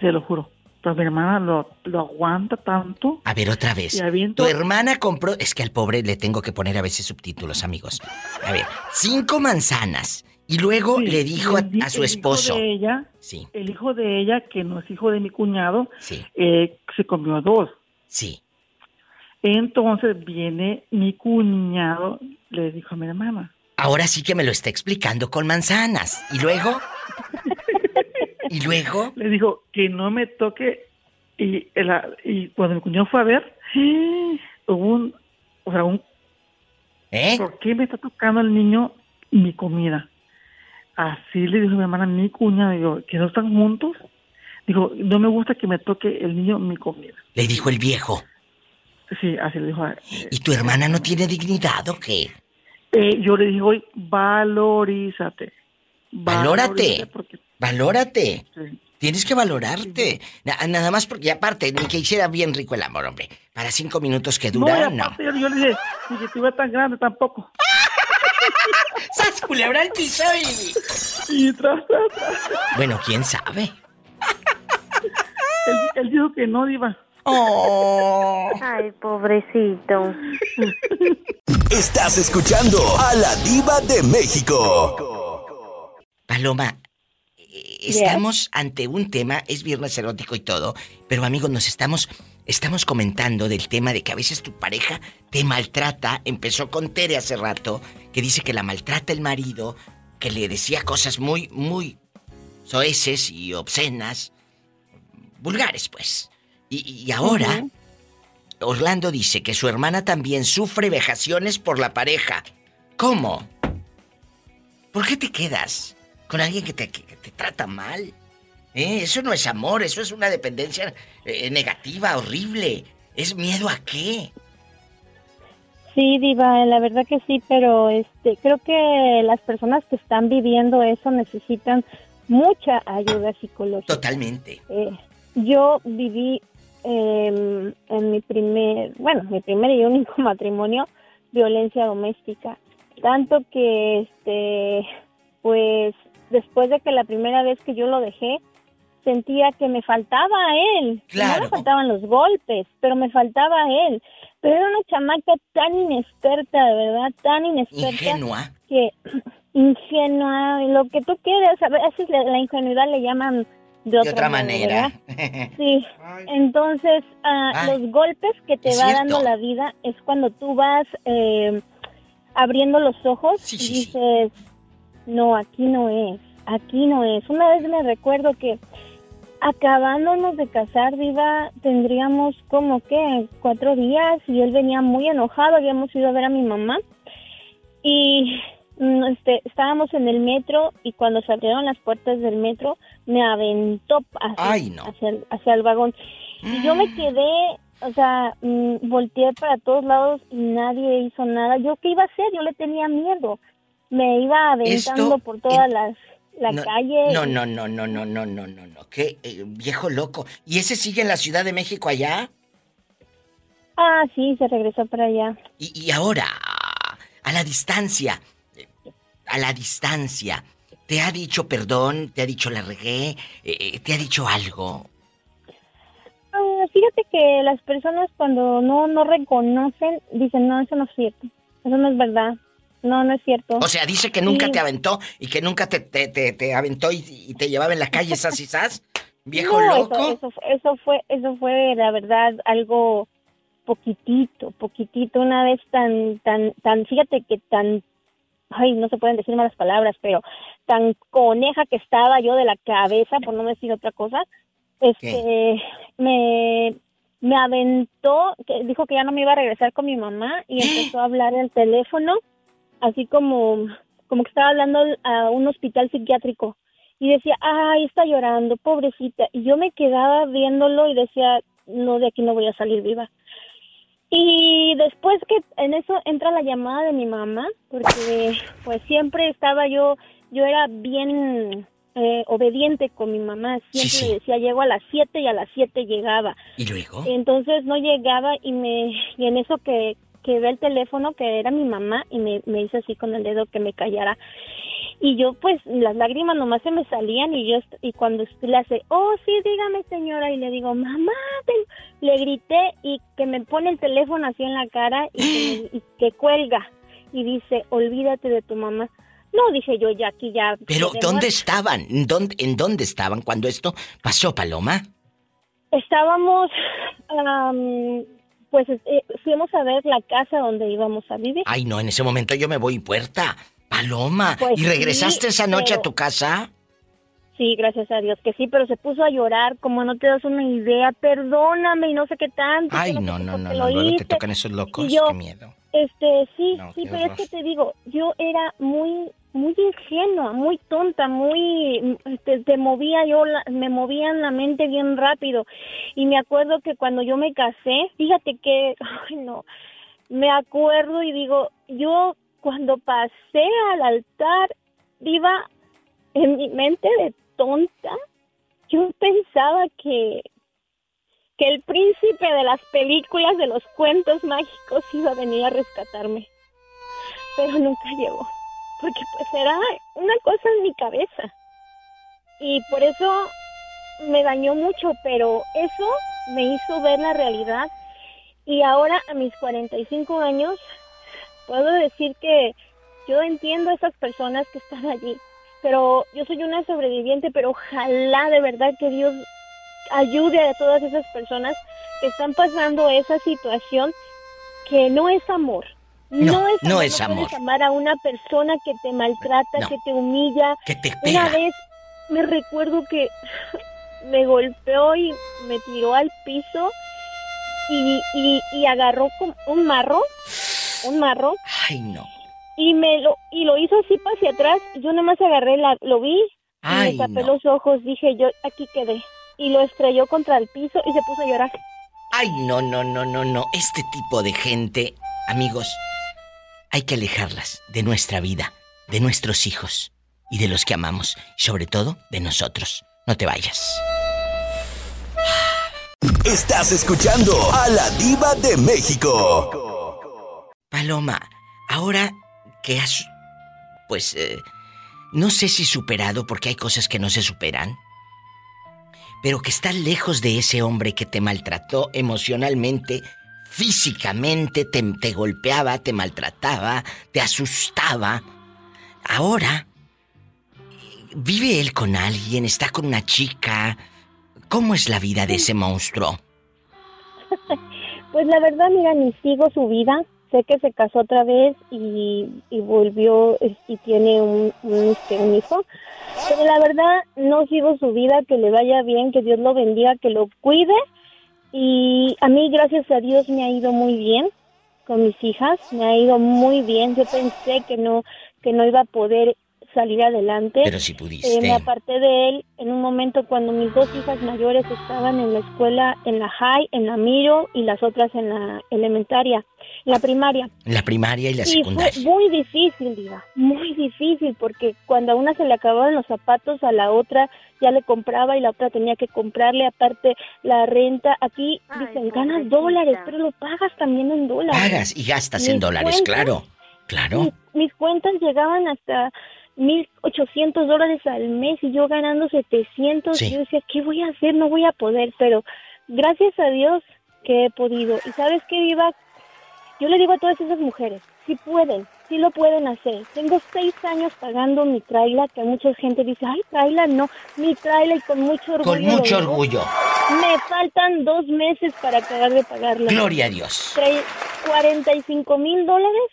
Se lo juro. Pero mi hermana lo, lo aguanta tanto. A ver, otra vez. Aviento- Tu hermana compró. Es que al pobre le tengo que poner a veces subtítulos, amigos. A ver, cinco manzanas. Y luego Sí, le dijo a su el esposo. Hijo de ella, Sí. El hijo de ella, que no es hijo de mi cuñado, Sí. eh, se comió dos. Sí. Entonces viene mi cuñado, le dijo a mi hermana. Ahora sí que me lo está explicando con manzanas. ¿Y luego? ¿Y luego? Le dijo que no me toque. Y, el- y cuando mi cuñado fue a ver, hubo un. O sea, un. ¿Eh? ¿Por qué me está tocando el niño mi comida? Así le dijo mi hermana mi cuñado, digo, que no están juntos. Dijo, no me gusta que me toque el niño mi comida. Le dijo el viejo. Sí, así le dijo. ¿Y tu hermana no tiene dignidad o qué? Eh, yo le dije hoy, valorízate. Valórate. porque- Valórate. Sí. Tienes que valorarte. Na- nada más porque, y aparte, ni que hiciera bien rico el amor, hombre. Para cinco minutos que No, dura, no. aparte, yo, yo le dije, ni que estuviera tan grande tampoco. ¡Sas, culebra al piso y... Y tras, tras, tras. Bueno, quién sabe. Él, él dijo que no, Diva. Oh. Ay, pobrecito. Estás escuchando a la diva de México. Paloma, estamos ante un tema, es viernes erótico y todo, pero amigos, nos estamos, estamos comentando del tema de que a veces tu pareja te maltrata. Empezó con Tere hace rato, que dice que la maltrata el marido, que le decía cosas muy, muy soeces y obscenas, vulgares pues. Y, y ahora, Orlando dice que su hermana también sufre vejaciones por la pareja. ¿Cómo? ¿Por qué te quedas con alguien que te, que te trata mal? ¿Eh? Eso no es amor, eso es una dependencia eh, negativa, horrible. ¿Es miedo a qué? Sí, Diva, la verdad que sí, pero este, creo que las personas que están viviendo eso necesitan mucha ayuda psicológica. Totalmente. Eh, yo viví eh, en mi primer, bueno, mi primer y único matrimonio, violencia doméstica. Tanto que, este, pues, después de que la primera vez que yo lo dejé, sentía que me faltaba a él. Claro. No me faltaban los golpes, pero me faltaba a él. Pero era una chamaca tan inexperta, de verdad, tan inexperta. Ingenua. Que ingenua, lo que tú quieras. A veces la, la ingenuidad le llaman de otra, De otra modo, manera. Sí, entonces Ay, los golpes que te va cierto. dando la vida es cuando tú vas eh, abriendo los ojos y dices, no, aquí no es, aquí no es. Una vez me recuerdo que acabándonos de casar, Viva, tendríamos como que cuatro días y él venía muy enojado, habíamos ido a ver a mi mamá y mm, este, estábamos en el metro y cuando se abrieron las puertas del metro me aventó hacia, Ay, no. hacia, el, hacia el vagón. Y yo me quedé, o sea, mm, volteé para todos lados y nadie hizo nada. ¿Yo qué iba a hacer? Yo le tenía miedo. Me iba aventando Esto por todas las la no, calle. No, no, no, no, no, no, no, no, no. Qué eh, viejo loco. ¿Y ese sigue en la Ciudad de México allá? Ah, sí, se regresó para allá. Y, y ahora, a la distancia, a la distancia, ¿te ha dicho perdón? ¿Te ha dicho la regué? Eh, ¿Te ha dicho algo? Ah, fíjate que las personas cuando no, no reconocen, dicen, no, eso no es cierto. Eso no es verdad. No, no es cierto. O sea, dice que nunca Sí. te aventó y que nunca te, te, te, te aventó y, y te llevaba en la calle, sas y sas. Viejo No, loco. Eso, eso, fue- eso fue, eso fue, la verdad, algo poquitito, poquitito, una vez tan, tan, tan, fíjate que tan, ay, no se pueden decir malas palabras, pero tan coneja que estaba yo de la cabeza, por no decir otra cosa, este, me, me aventó, que dijo que ya no me iba a regresar con mi mamá y empezó a hablar el teléfono, así como, como que estaba hablando a un hospital psiquiátrico y decía, ay, está llorando, pobrecita. Y yo me quedaba viéndolo y decía, no, de aquí no voy a salir viva. Y después que en eso entra la llamada de mi mamá, porque pues siempre estaba yo, yo era bien eh, obediente con mi mamá, siempre le decía, llego a las 7 y a las 7 llegaba. ¿Y luego? Entonces no llegaba y me y en eso que, que ve el teléfono que era mi mamá y me, me hizo así con el dedo que me callara. Y yo pues las lágrimas nomás se me salían y yo y cuando le hace, "Oh, sí, dígame, señora." Y le digo, "Mamá." te-". Le grité y que me pone el teléfono así en la cara y que, y que cuelga y dice, "Olvídate de tu mamá." No, dije yo, ya aquí ya. Pero, ¿dónde estaban? ¿En dónde, ¿En dónde estaban cuando esto pasó, Paloma? Estábamos, am, pues eh, fuimos a ver la casa donde íbamos a vivir. Ay, no, en ese momento yo me voy puerta. Paloma. Pues ¿Y regresaste sí, esa noche a tu casa? Sí, gracias a Dios que sí, pero se puso a llorar, como no te das una idea, perdóname y no sé qué tanto. Ay, no, no, no, no, luego te tocan esos locos, qué miedo. Este, sí, sí, pero es que te digo, yo era muy, muy ingenua, muy tonta, muy, te, te movía yo, la- me movía en la mente bien rápido. Y me acuerdo que cuando yo me casé, fíjate que, ay no, me acuerdo y digo, yo cuando pasé al altar, iba en mi mente de tonta, yo pensaba que, que el príncipe de las películas, de los cuentos mágicos, iba a venir a rescatarme. Pero nunca llegó, porque pues era una cosa en mi cabeza. Y por eso me dañó mucho, pero eso me hizo ver la realidad. Y ahora, a mis 45 años, puedo decir que yo entiendo a esas personas que están allí. Pero yo soy una sobreviviente, pero ojalá de verdad que Dios ayude a todas esas personas que están pasando esa situación que no es amor. No, es no amor, es amor. amar a una persona que te maltrata, No. que te humilla. Que te Una pega. vez me recuerdo que me golpeó y me tiró al piso y, y, y agarró un marro, un marro. Ay, no. Y me lo, y lo hizo así para hacia atrás. y Yo nomás agarré, la, lo vi y Ay, me tapé no. los ojos. Dije, yo aquí quedé. Y lo estrelló contra el piso y se puso a llorar. Ay, no, no, no, no, no. Este tipo de gente, amigos, hay que alejarlas de nuestra vida, de nuestros hijos y de los que amamos, y sobre todo de nosotros. No te vayas. Estás escuchando a la diva de México. Paloma, ahora que has, pues, eh, no sé si superado, porque hay cosas que no se superan, pero que estás lejos de ese hombre que te maltrató emocionalmente, físicamente, te, te golpeaba, te maltrataba, te asustaba. Ahora, ¿vive él con alguien? ¿Está con una chica? ¿Cómo es la vida de ese monstruo? Pues la verdad, mira, ni sigo su vida. Sé que se casó otra vez y, y volvió es- y tiene un, un, este, un hijo. Pero la verdad, no sigo su vida, que le vaya bien, que Dios lo bendiga, que lo cuide. Y a mí, gracias a Dios, me ha ido muy bien con mis hijas. Me ha ido muy bien. Yo pensé que no, que no iba a poder salir adelante. Pero si Eh, pudiste. me aparté de él en un momento cuando mis dos hijas mayores estaban en la escuela, en la high, en la miro y las otras en la elementaria, en la primaria. La primaria y la Y fue secundaria. muy difícil, Diva, muy difícil, porque cuando a una se le acababan los zapatos, a la otra ya le compraba y la otra tenía que comprarle, aparte la renta. Aquí dicen, ganas dólares, pero lo pagas también en dólares. Pagas y gastas en dólares, cuentas- claro. Claro. Mis, mis cuentas llegaban hasta 1.800 dólares al mes y yo ganando 700. Sí. Yo decía, ¿qué voy a hacer? No voy a poder, pero gracias a Dios que he podido. ¿Y sabes qué, Viva? Yo le digo a todas esas mujeres, si pueden, si lo pueden hacer. Tengo seis años pagando mi traila, que mucha gente dice, ay, traila, no, mi traila y con mucho orgullo. Con mucho digo. orgullo. Me faltan dos meses para acabar de pagarla. Gloria a Dios. Trae 45 mil dólares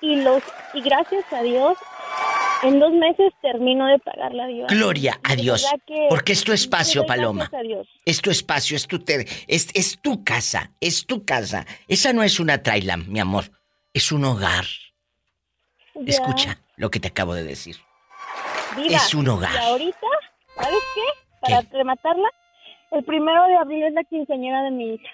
y los y gracias a Dios en dos meses termino de pagarla Diva. Gloria a Dios. Porque es tu espacio, Paloma. Es tu espacio, es tu te- es, es tu casa, es tu casa. Esa no es una trailam, mi amor. Es un hogar. Ya. Escucha lo que te acabo de decir. Es un hogar. Y ahorita, ¿sabes qué? Para rematarla, el primero de abril es la quinceañera de mi hija.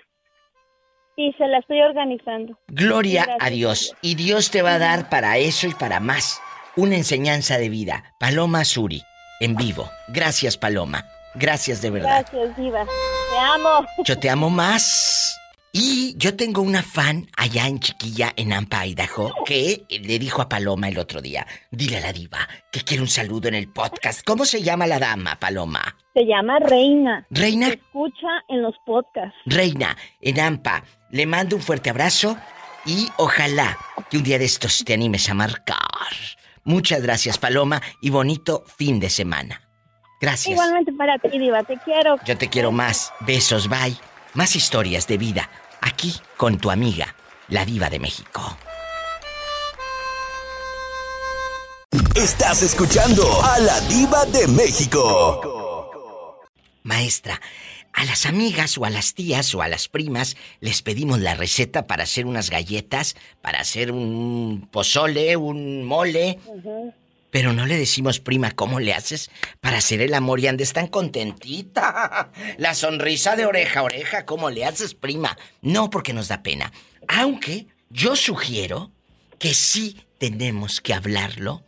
Y se la estoy organizando. Gloria Gracias a Dios. Y Dios te va a dar para eso y para más. Una enseñanza de vida. Paloma Suri, en vivo. Gracias, Paloma. Gracias de verdad. Gracias, Diva. Te amo. Yo te amo más. Y yo tengo una fan allá en Chiquilla, en Ampa, Idaho, que le dijo a Paloma el otro día, dile a la diva que quiere un saludo en el podcast. ¿Cómo se llama la dama, Paloma? Se llama Reina. Reina. Se escucha en los podcasts. Reina, en Ampa, le mando un fuerte abrazo y ojalá que un día de estos te animes a marcar. Muchas gracias, Paloma, y bonito fin de semana. Gracias. Igualmente para ti, Diva. Te quiero. Yo te quiero más. Besos, bye. Más historias de vida. Aquí con tu amiga, la diva de México. Estás escuchando a la diva de México. Maestra, a las amigas o a las tías o a las primas les pedimos la receta para hacer unas galletas, para hacer un pozole, un mole. Pero no le decimos, prima, ¿cómo le haces para hacer el amor y andes tan contentita? La sonrisa de oreja a oreja, ¿cómo le haces, prima? No, porque nos da pena. Aunque yo sugiero que sí tenemos que hablarlo,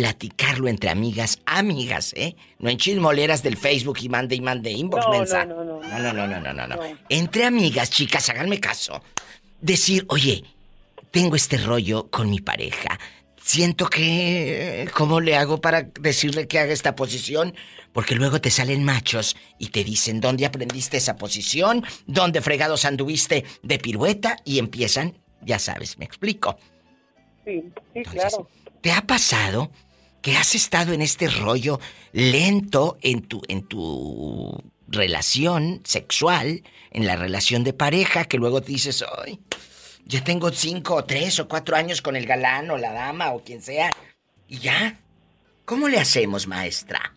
platicarlo entre amigas, amigas, ¿eh? No en chismoleras del Facebook y mande y mande inbox No, mensa. no, no, no. no, no, no, no, no, no, no. Entre amigas, chicas, háganme caso. Decir, oye, tengo este rollo con mi pareja. Siento que... ¿Cómo le hago para decirle que haga esta posición? Porque luego te salen machos y te dicen dónde aprendiste esa posición, dónde fregados anduviste de pirueta y empiezan, ya sabes, me explico. Sí, sí, claro. ¿Te ha pasado que has estado en este rollo lento en tu en tu relación sexual, en la relación de pareja, que luego te dices, ay, ya tengo cinco o tres o cuatro años con el galán o la dama o quien sea, y ya? ¿Cómo le hacemos, maestra?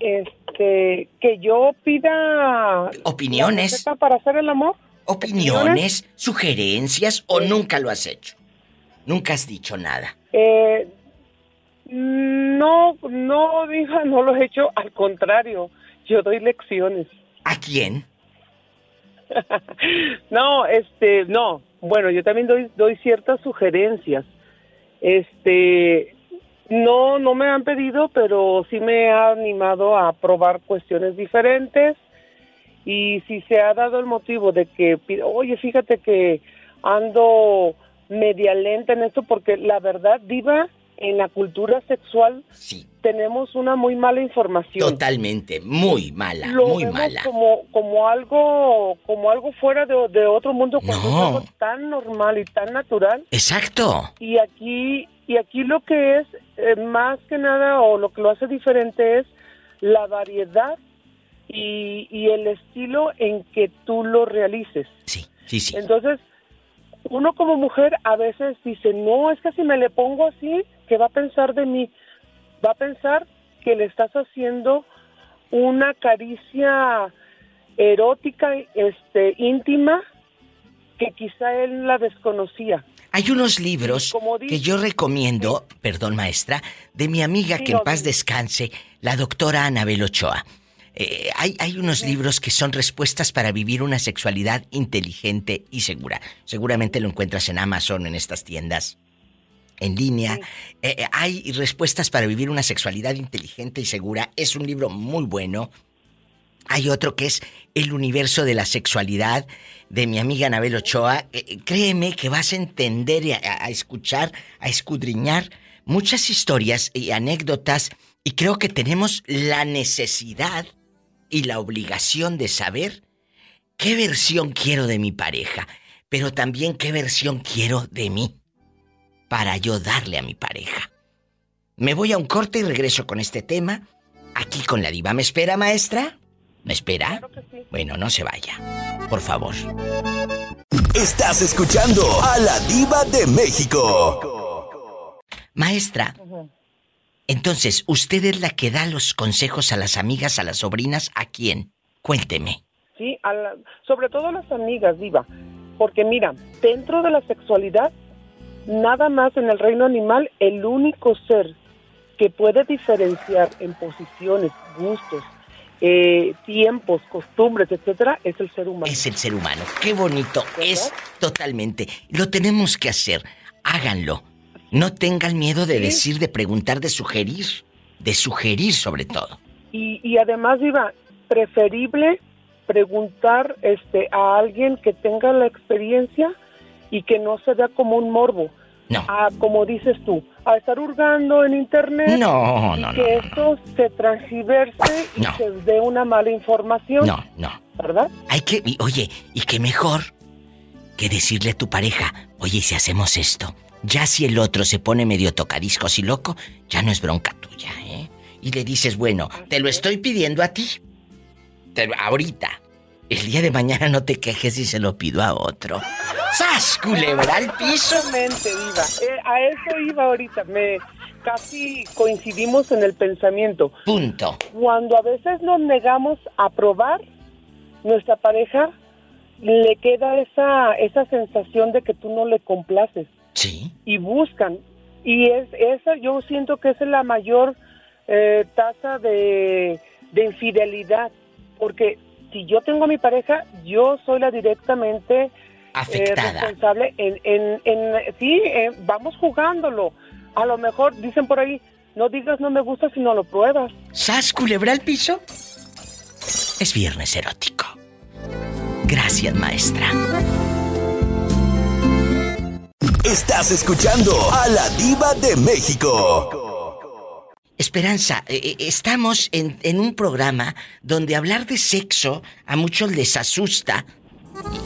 Este, que yo pida... Opiniones. para hacer el amor. Opiniones, sugerencias o nunca lo has hecho. Nunca has dicho nada. Eh, no, no, diga, no lo he hecho. Al contrario, yo doy lecciones. ¿A quién? no, este, no. Bueno, yo también doy, doy ciertas sugerencias. Este, no, no me han pedido, pero sí me ha animado a probar cuestiones diferentes. Y si se ha dado el motivo de que, oye, fíjate que ando media lenta en esto, porque la verdad, Diva, en la cultura sexual tenemos una muy mala información. Totalmente, muy mala, Lo muy vemos mala. como como algo como algo fuera de, de otro mundo cuando No. es algo tan normal y tan natural Exacto. y aquí y aquí lo que es eh, más que nada o lo que lo hace diferente es la variedad y, y el estilo en que tú lo realices sí sí entonces uno como mujer a veces dice no es que si me le pongo así qué va a pensar de mí va a pensar que le estás haciendo una caricia erótica, este, íntima, que quizá él la desconocía. Hay unos libros que yo recomiendo, perdón maestra, de mi amiga Sí, que en paz sí. descanse, la doctora Anabel Ochoa. Eh, hay, hay unos libros que son respuestas para vivir una sexualidad inteligente y segura. Seguramente lo encuentras en Amazon, en estas tiendas, en línea. Eh, eh, hay respuestas para vivir una sexualidad inteligente y segura. Es un libro muy bueno. Hay otro que es El universo de la sexualidad de mi amiga Anabel Ochoa. Eh, créeme que vas a entender y a, a escuchar, a escudriñar muchas historias y anécdotas y creo que tenemos la necesidad y la obligación de saber qué versión quiero de mi pareja, pero también qué versión quiero de mí para yo darle a mi pareja. Me voy a un corte y regreso con este tema aquí con la diva. ¿Me espera, maestra? ¿Me espera? Bueno, no se vaya. Por favor. Estás escuchando a la diva de México. Maestra, entonces, ¿usted es la que da los consejos a las amigas, a las sobrinas? ¿A quién? Cuénteme. Sí, a la- sobre todo a las amigas, Diva. Porque mira, dentro de la sexualidad, nada más en el reino animal, el único ser que puede diferenciar en posiciones, gustos, eh, tiempos, costumbres, etcétera, es el ser humano. Es el ser humano. Qué bonito. Es totalmente. Lo tenemos que hacer. Háganlo. No tengan miedo de decir, de preguntar, de sugerir. De sugerir sobre todo. Y, y además, Diva, preferible preguntar este, a alguien que tenga la experiencia y que no se vea como un morbo. No. A, como dices tú, a estar hurgando en internet. No, y no, no, que esto se transgiverse y se dé una mala información. No, no. ¿Verdad? Hay que. y, Oye, y qué mejor que decirle a tu pareja, oye, ¿y si hacemos esto. Ya si el otro se pone medio tocadiscos y loco, ya no es bronca tuya, ¿eh? Y le dices, bueno, te lo estoy pidiendo a ti. Te- ahorita. El día de mañana no te quejes si se lo pido a otro. ¡Sas, culebra al piso! Exactamente, Diva. Eh, a eso iba ahorita. Me casi coincidimos en el pensamiento. Punto. Cuando a veces nos negamos a probar, nuestra pareja le queda esa esa sensación de que tú no le complaces. Sí. Y buscan. Y es esa, yo siento que esa es la mayor eh, tasa de, de infidelidad. Porque si yo tengo a mi pareja, yo soy la directamente eh, Afectada. responsable en, en, en- sí, eh, vamos jugándolo. A lo mejor dicen por ahí, no digas no me gusta si no lo pruebas. ¿Sas, culebra al piso? Es viernes erótico. Gracias, maestra. Estás escuchando a la diva de México. Esperanza, eh, eh, estamos en, un programa donde hablar de sexo a muchos les asusta.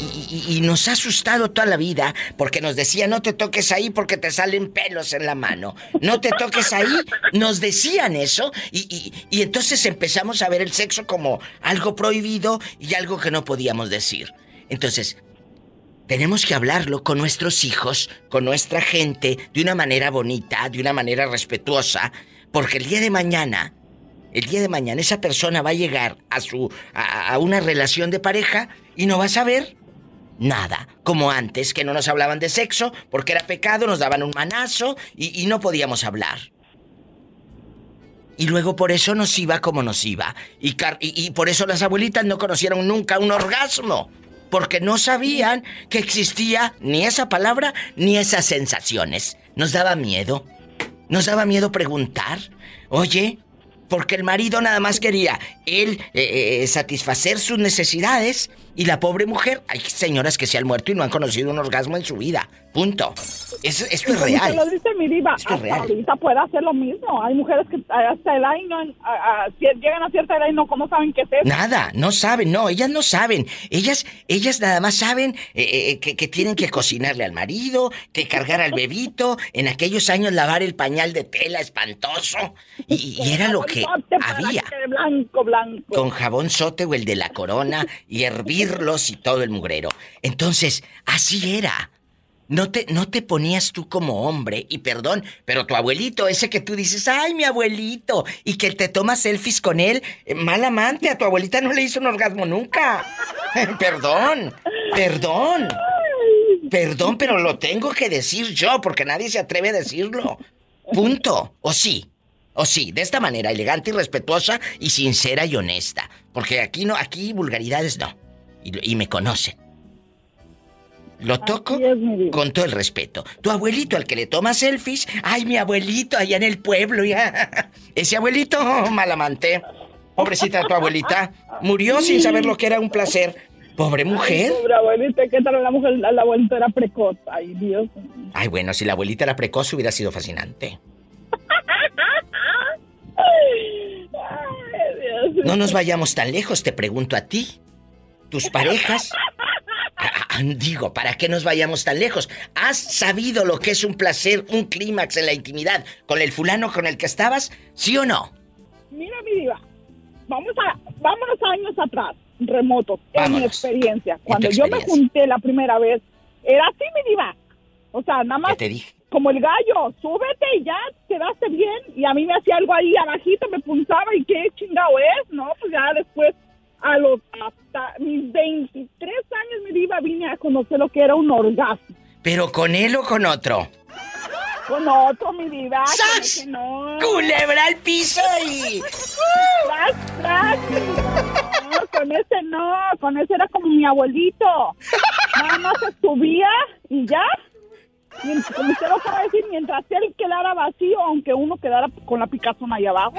Y, nos ha asustado toda la vida porque nos decía no te toques ahí porque te salen pelos en la mano. No te toques ahí. Nos decían eso y entonces empezamos a ver el sexo como algo prohibido y algo que no podíamos decir. Entonces, tenemos que hablarlo con nuestros hijos, con nuestra gente, de una manera bonita, de una manera respetuosa, porque el día de mañana, el día de mañana esa persona va a llegar a su a, una relación de pareja y no va a saber nada, como antes que no nos hablaban de sexo porque era pecado, nos daban un manazo y, no podíamos hablar. Y luego por eso nos iba como nos iba. Y- y por eso las abuelitas no conocieron nunca un orgasmo. Porque no sabían que existía ni esa palabra ni esas sensaciones. Nos daba miedo. Nos daba miedo preguntar. Oye, porque el marido nada más quería él eh, eh, satisfacer sus necesidades y la pobre mujer, hay señoras que se han muerto y no han conocido un orgasmo en su vida. Punto. Esto es real. lo dice mi diva, Esto es real. ahorita puede hacer lo mismo. Hay mujeres que hasta el año, a- llegan a cierta edad y no, ¿cómo saben qué es eso? Nada, no saben, no, ellas no saben. Ellas, ellas nada más saben eh, eh, que, que tienen que cocinarle al marido, que cargar al bebito, en aquellos años lavar el pañal de tela espantoso. Y, y era lo que había. Blanco, blanco. Con jabón sote o el de la corona y hervirlos y todo el mugrero. Entonces, así era. No te, no te ponías tú como hombre, y perdón, pero tu abuelito, ese que tú dices, ay, mi abuelito, y que te tomas selfies con él, eh, mal amante, a tu abuelita no le hizo un orgasmo nunca. perdón, perdón. Perdón, pero lo tengo que decir yo porque nadie se atreve a decirlo. Punto. ¿O sí? ¿O sí? De esta manera, elegante y respetuosa y sincera y honesta. Porque aquí no, aquí vulgaridades no. Y, y me conocen. Lo toco con todo el respeto. Tu abuelito al que le toma selfies, ay, mi abuelito allá en el pueblo, ya. Ese abuelito, oh, malamante. Pobrecita tu abuelita, murió sin saber lo que era un placer. Pobre mujer. Ay, pobre abuelita, ¿qué tal la mujer? La abuelita era precoz. Ay, Dios. Ay, bueno, si la abuelita era precoz hubiera sido fascinante. Ay, Dios. No nos vayamos tan lejos, te pregunto a ti. Tus parejas. Digo, ¿para qué nos vayamos tan lejos? ¿Has sabido lo que es un placer, un clímax en la intimidad con el fulano con el que estabas? ¿Sí o no? Mira, mi diva, vamos a, vámonos años atrás, remotos, en mi experiencia. Cuando yo me junté la primera vez, era así, mi diva. O sea, nada más te dije? como el gallo, súbete y ya quedaste bien. Y a mí me hacía algo ahí abajito, me punzaba y qué chingado es, ¿no? Pues ya después, a los hasta mis 23 años, mi diva, vine a conocer lo que era un orgasmo. ¿Pero con él o con otro? Con otro, mi diva. no. ¡Culebra al piso y... ¡Tras, tras! No, con ese no, con ese era como mi abuelito. Nada más se subía y ya. Y, como usted lo decir, mientras él quedara vacío, aunque uno quedara con la picazón ahí abajo.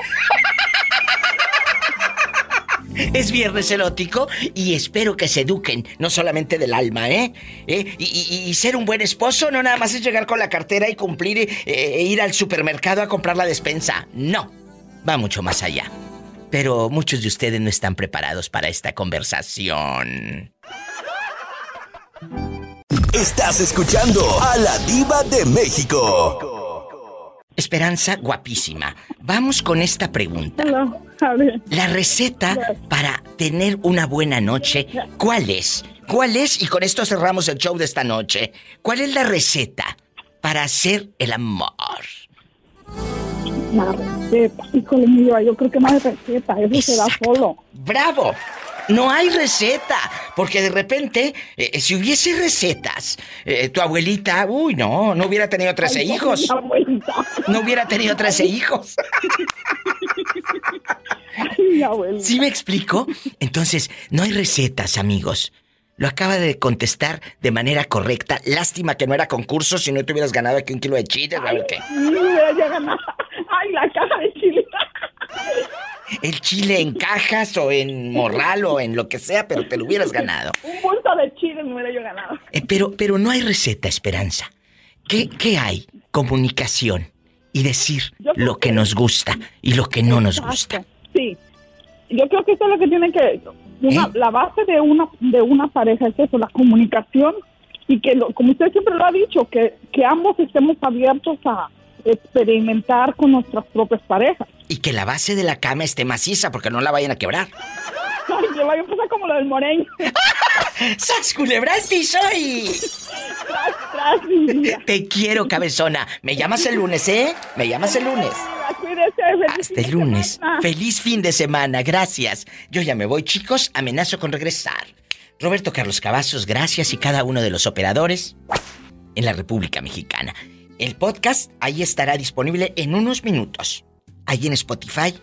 Es viernes erótico y espero que se eduquen, no solamente del alma, ¿eh? ¿Eh? Y, ser un buen esposo no nada más es llegar con la cartera y cumplir eh, e ir al supermercado a comprar la despensa. No, va mucho más allá. Pero muchos de ustedes no están preparados para esta conversación. Estás escuchando a la diva de México. Esperanza, guapísima. Vamos con esta pregunta. A ver. La receta para tener una buena noche, ¿cuál es? ¿Cuál es? Y con esto cerramos el show de esta noche. ¿Cuál es la receta para hacer el amor? La receta. Híjole, yo creo que hay receta. Eso se da solo. ¡Bravo! No hay receta, porque de repente, eh, si hubiese recetas, eh, tu abuelita, uy, no, no hubiera tenido 13 Ay, hijos. mi abuelita. No hubiera tenido 13 hijos. Mi abuelita. ¿Sí me explico? Entonces, no hay recetas, amigos. Lo acaba de contestar de manera correcta. Lástima que no era concurso, si no te hubieras ganado aquí un kilo de chile, a ver qué. Mira, ya ganó. Ay, la caja de chile. El chile en cajas o en morral o en lo que sea, pero te lo hubieras ganado. Un bulto de chile me hubiera yo ganado. Eh, pero, pero no hay receta, Esperanza. ¿Qué, qué hay? Comunicación y decir lo que nos gusta y lo que no nos gusta. Sí. Yo creo que eso es lo que tiene que... una- ¿Eh? La base de una, de una pareja es eso, la comunicación y que, lo- como usted siempre lo ha dicho, que, que ambos estemos abiertos a experimentar con nuestras propias parejas. Y que la base de la cama esté maciza porque no la vayan a quebrar. Ay, que vaya a pasar como lo del moreño. ¡Sas, culebra al piso y... tras, tras, mi vida. Te quiero, cabezona. Me llamas el lunes, ¿eh? Me llamas el lunes. Cuídese, feliz Hasta el lunes. Feliz fin de semana. Gracias. Yo ya me voy, chicos. Amenazo con regresar. Roberto Carlos Cavazos, gracias y cada uno de los operadores en la República Mexicana. El podcast ahí estará disponible en unos minutos. Ahí en Spotify,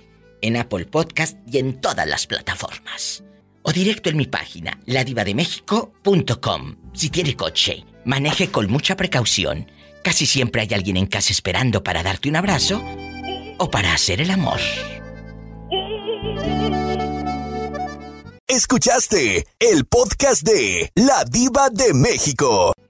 en Apple Podcast y en todas las plataformas. O directo en mi página, ladivademéxico.com. Si tiene coche, maneje con mucha precaución. Casi siempre hay alguien en casa esperando para darte un abrazo o para hacer el amor. Escuchaste el podcast de La Diva de México.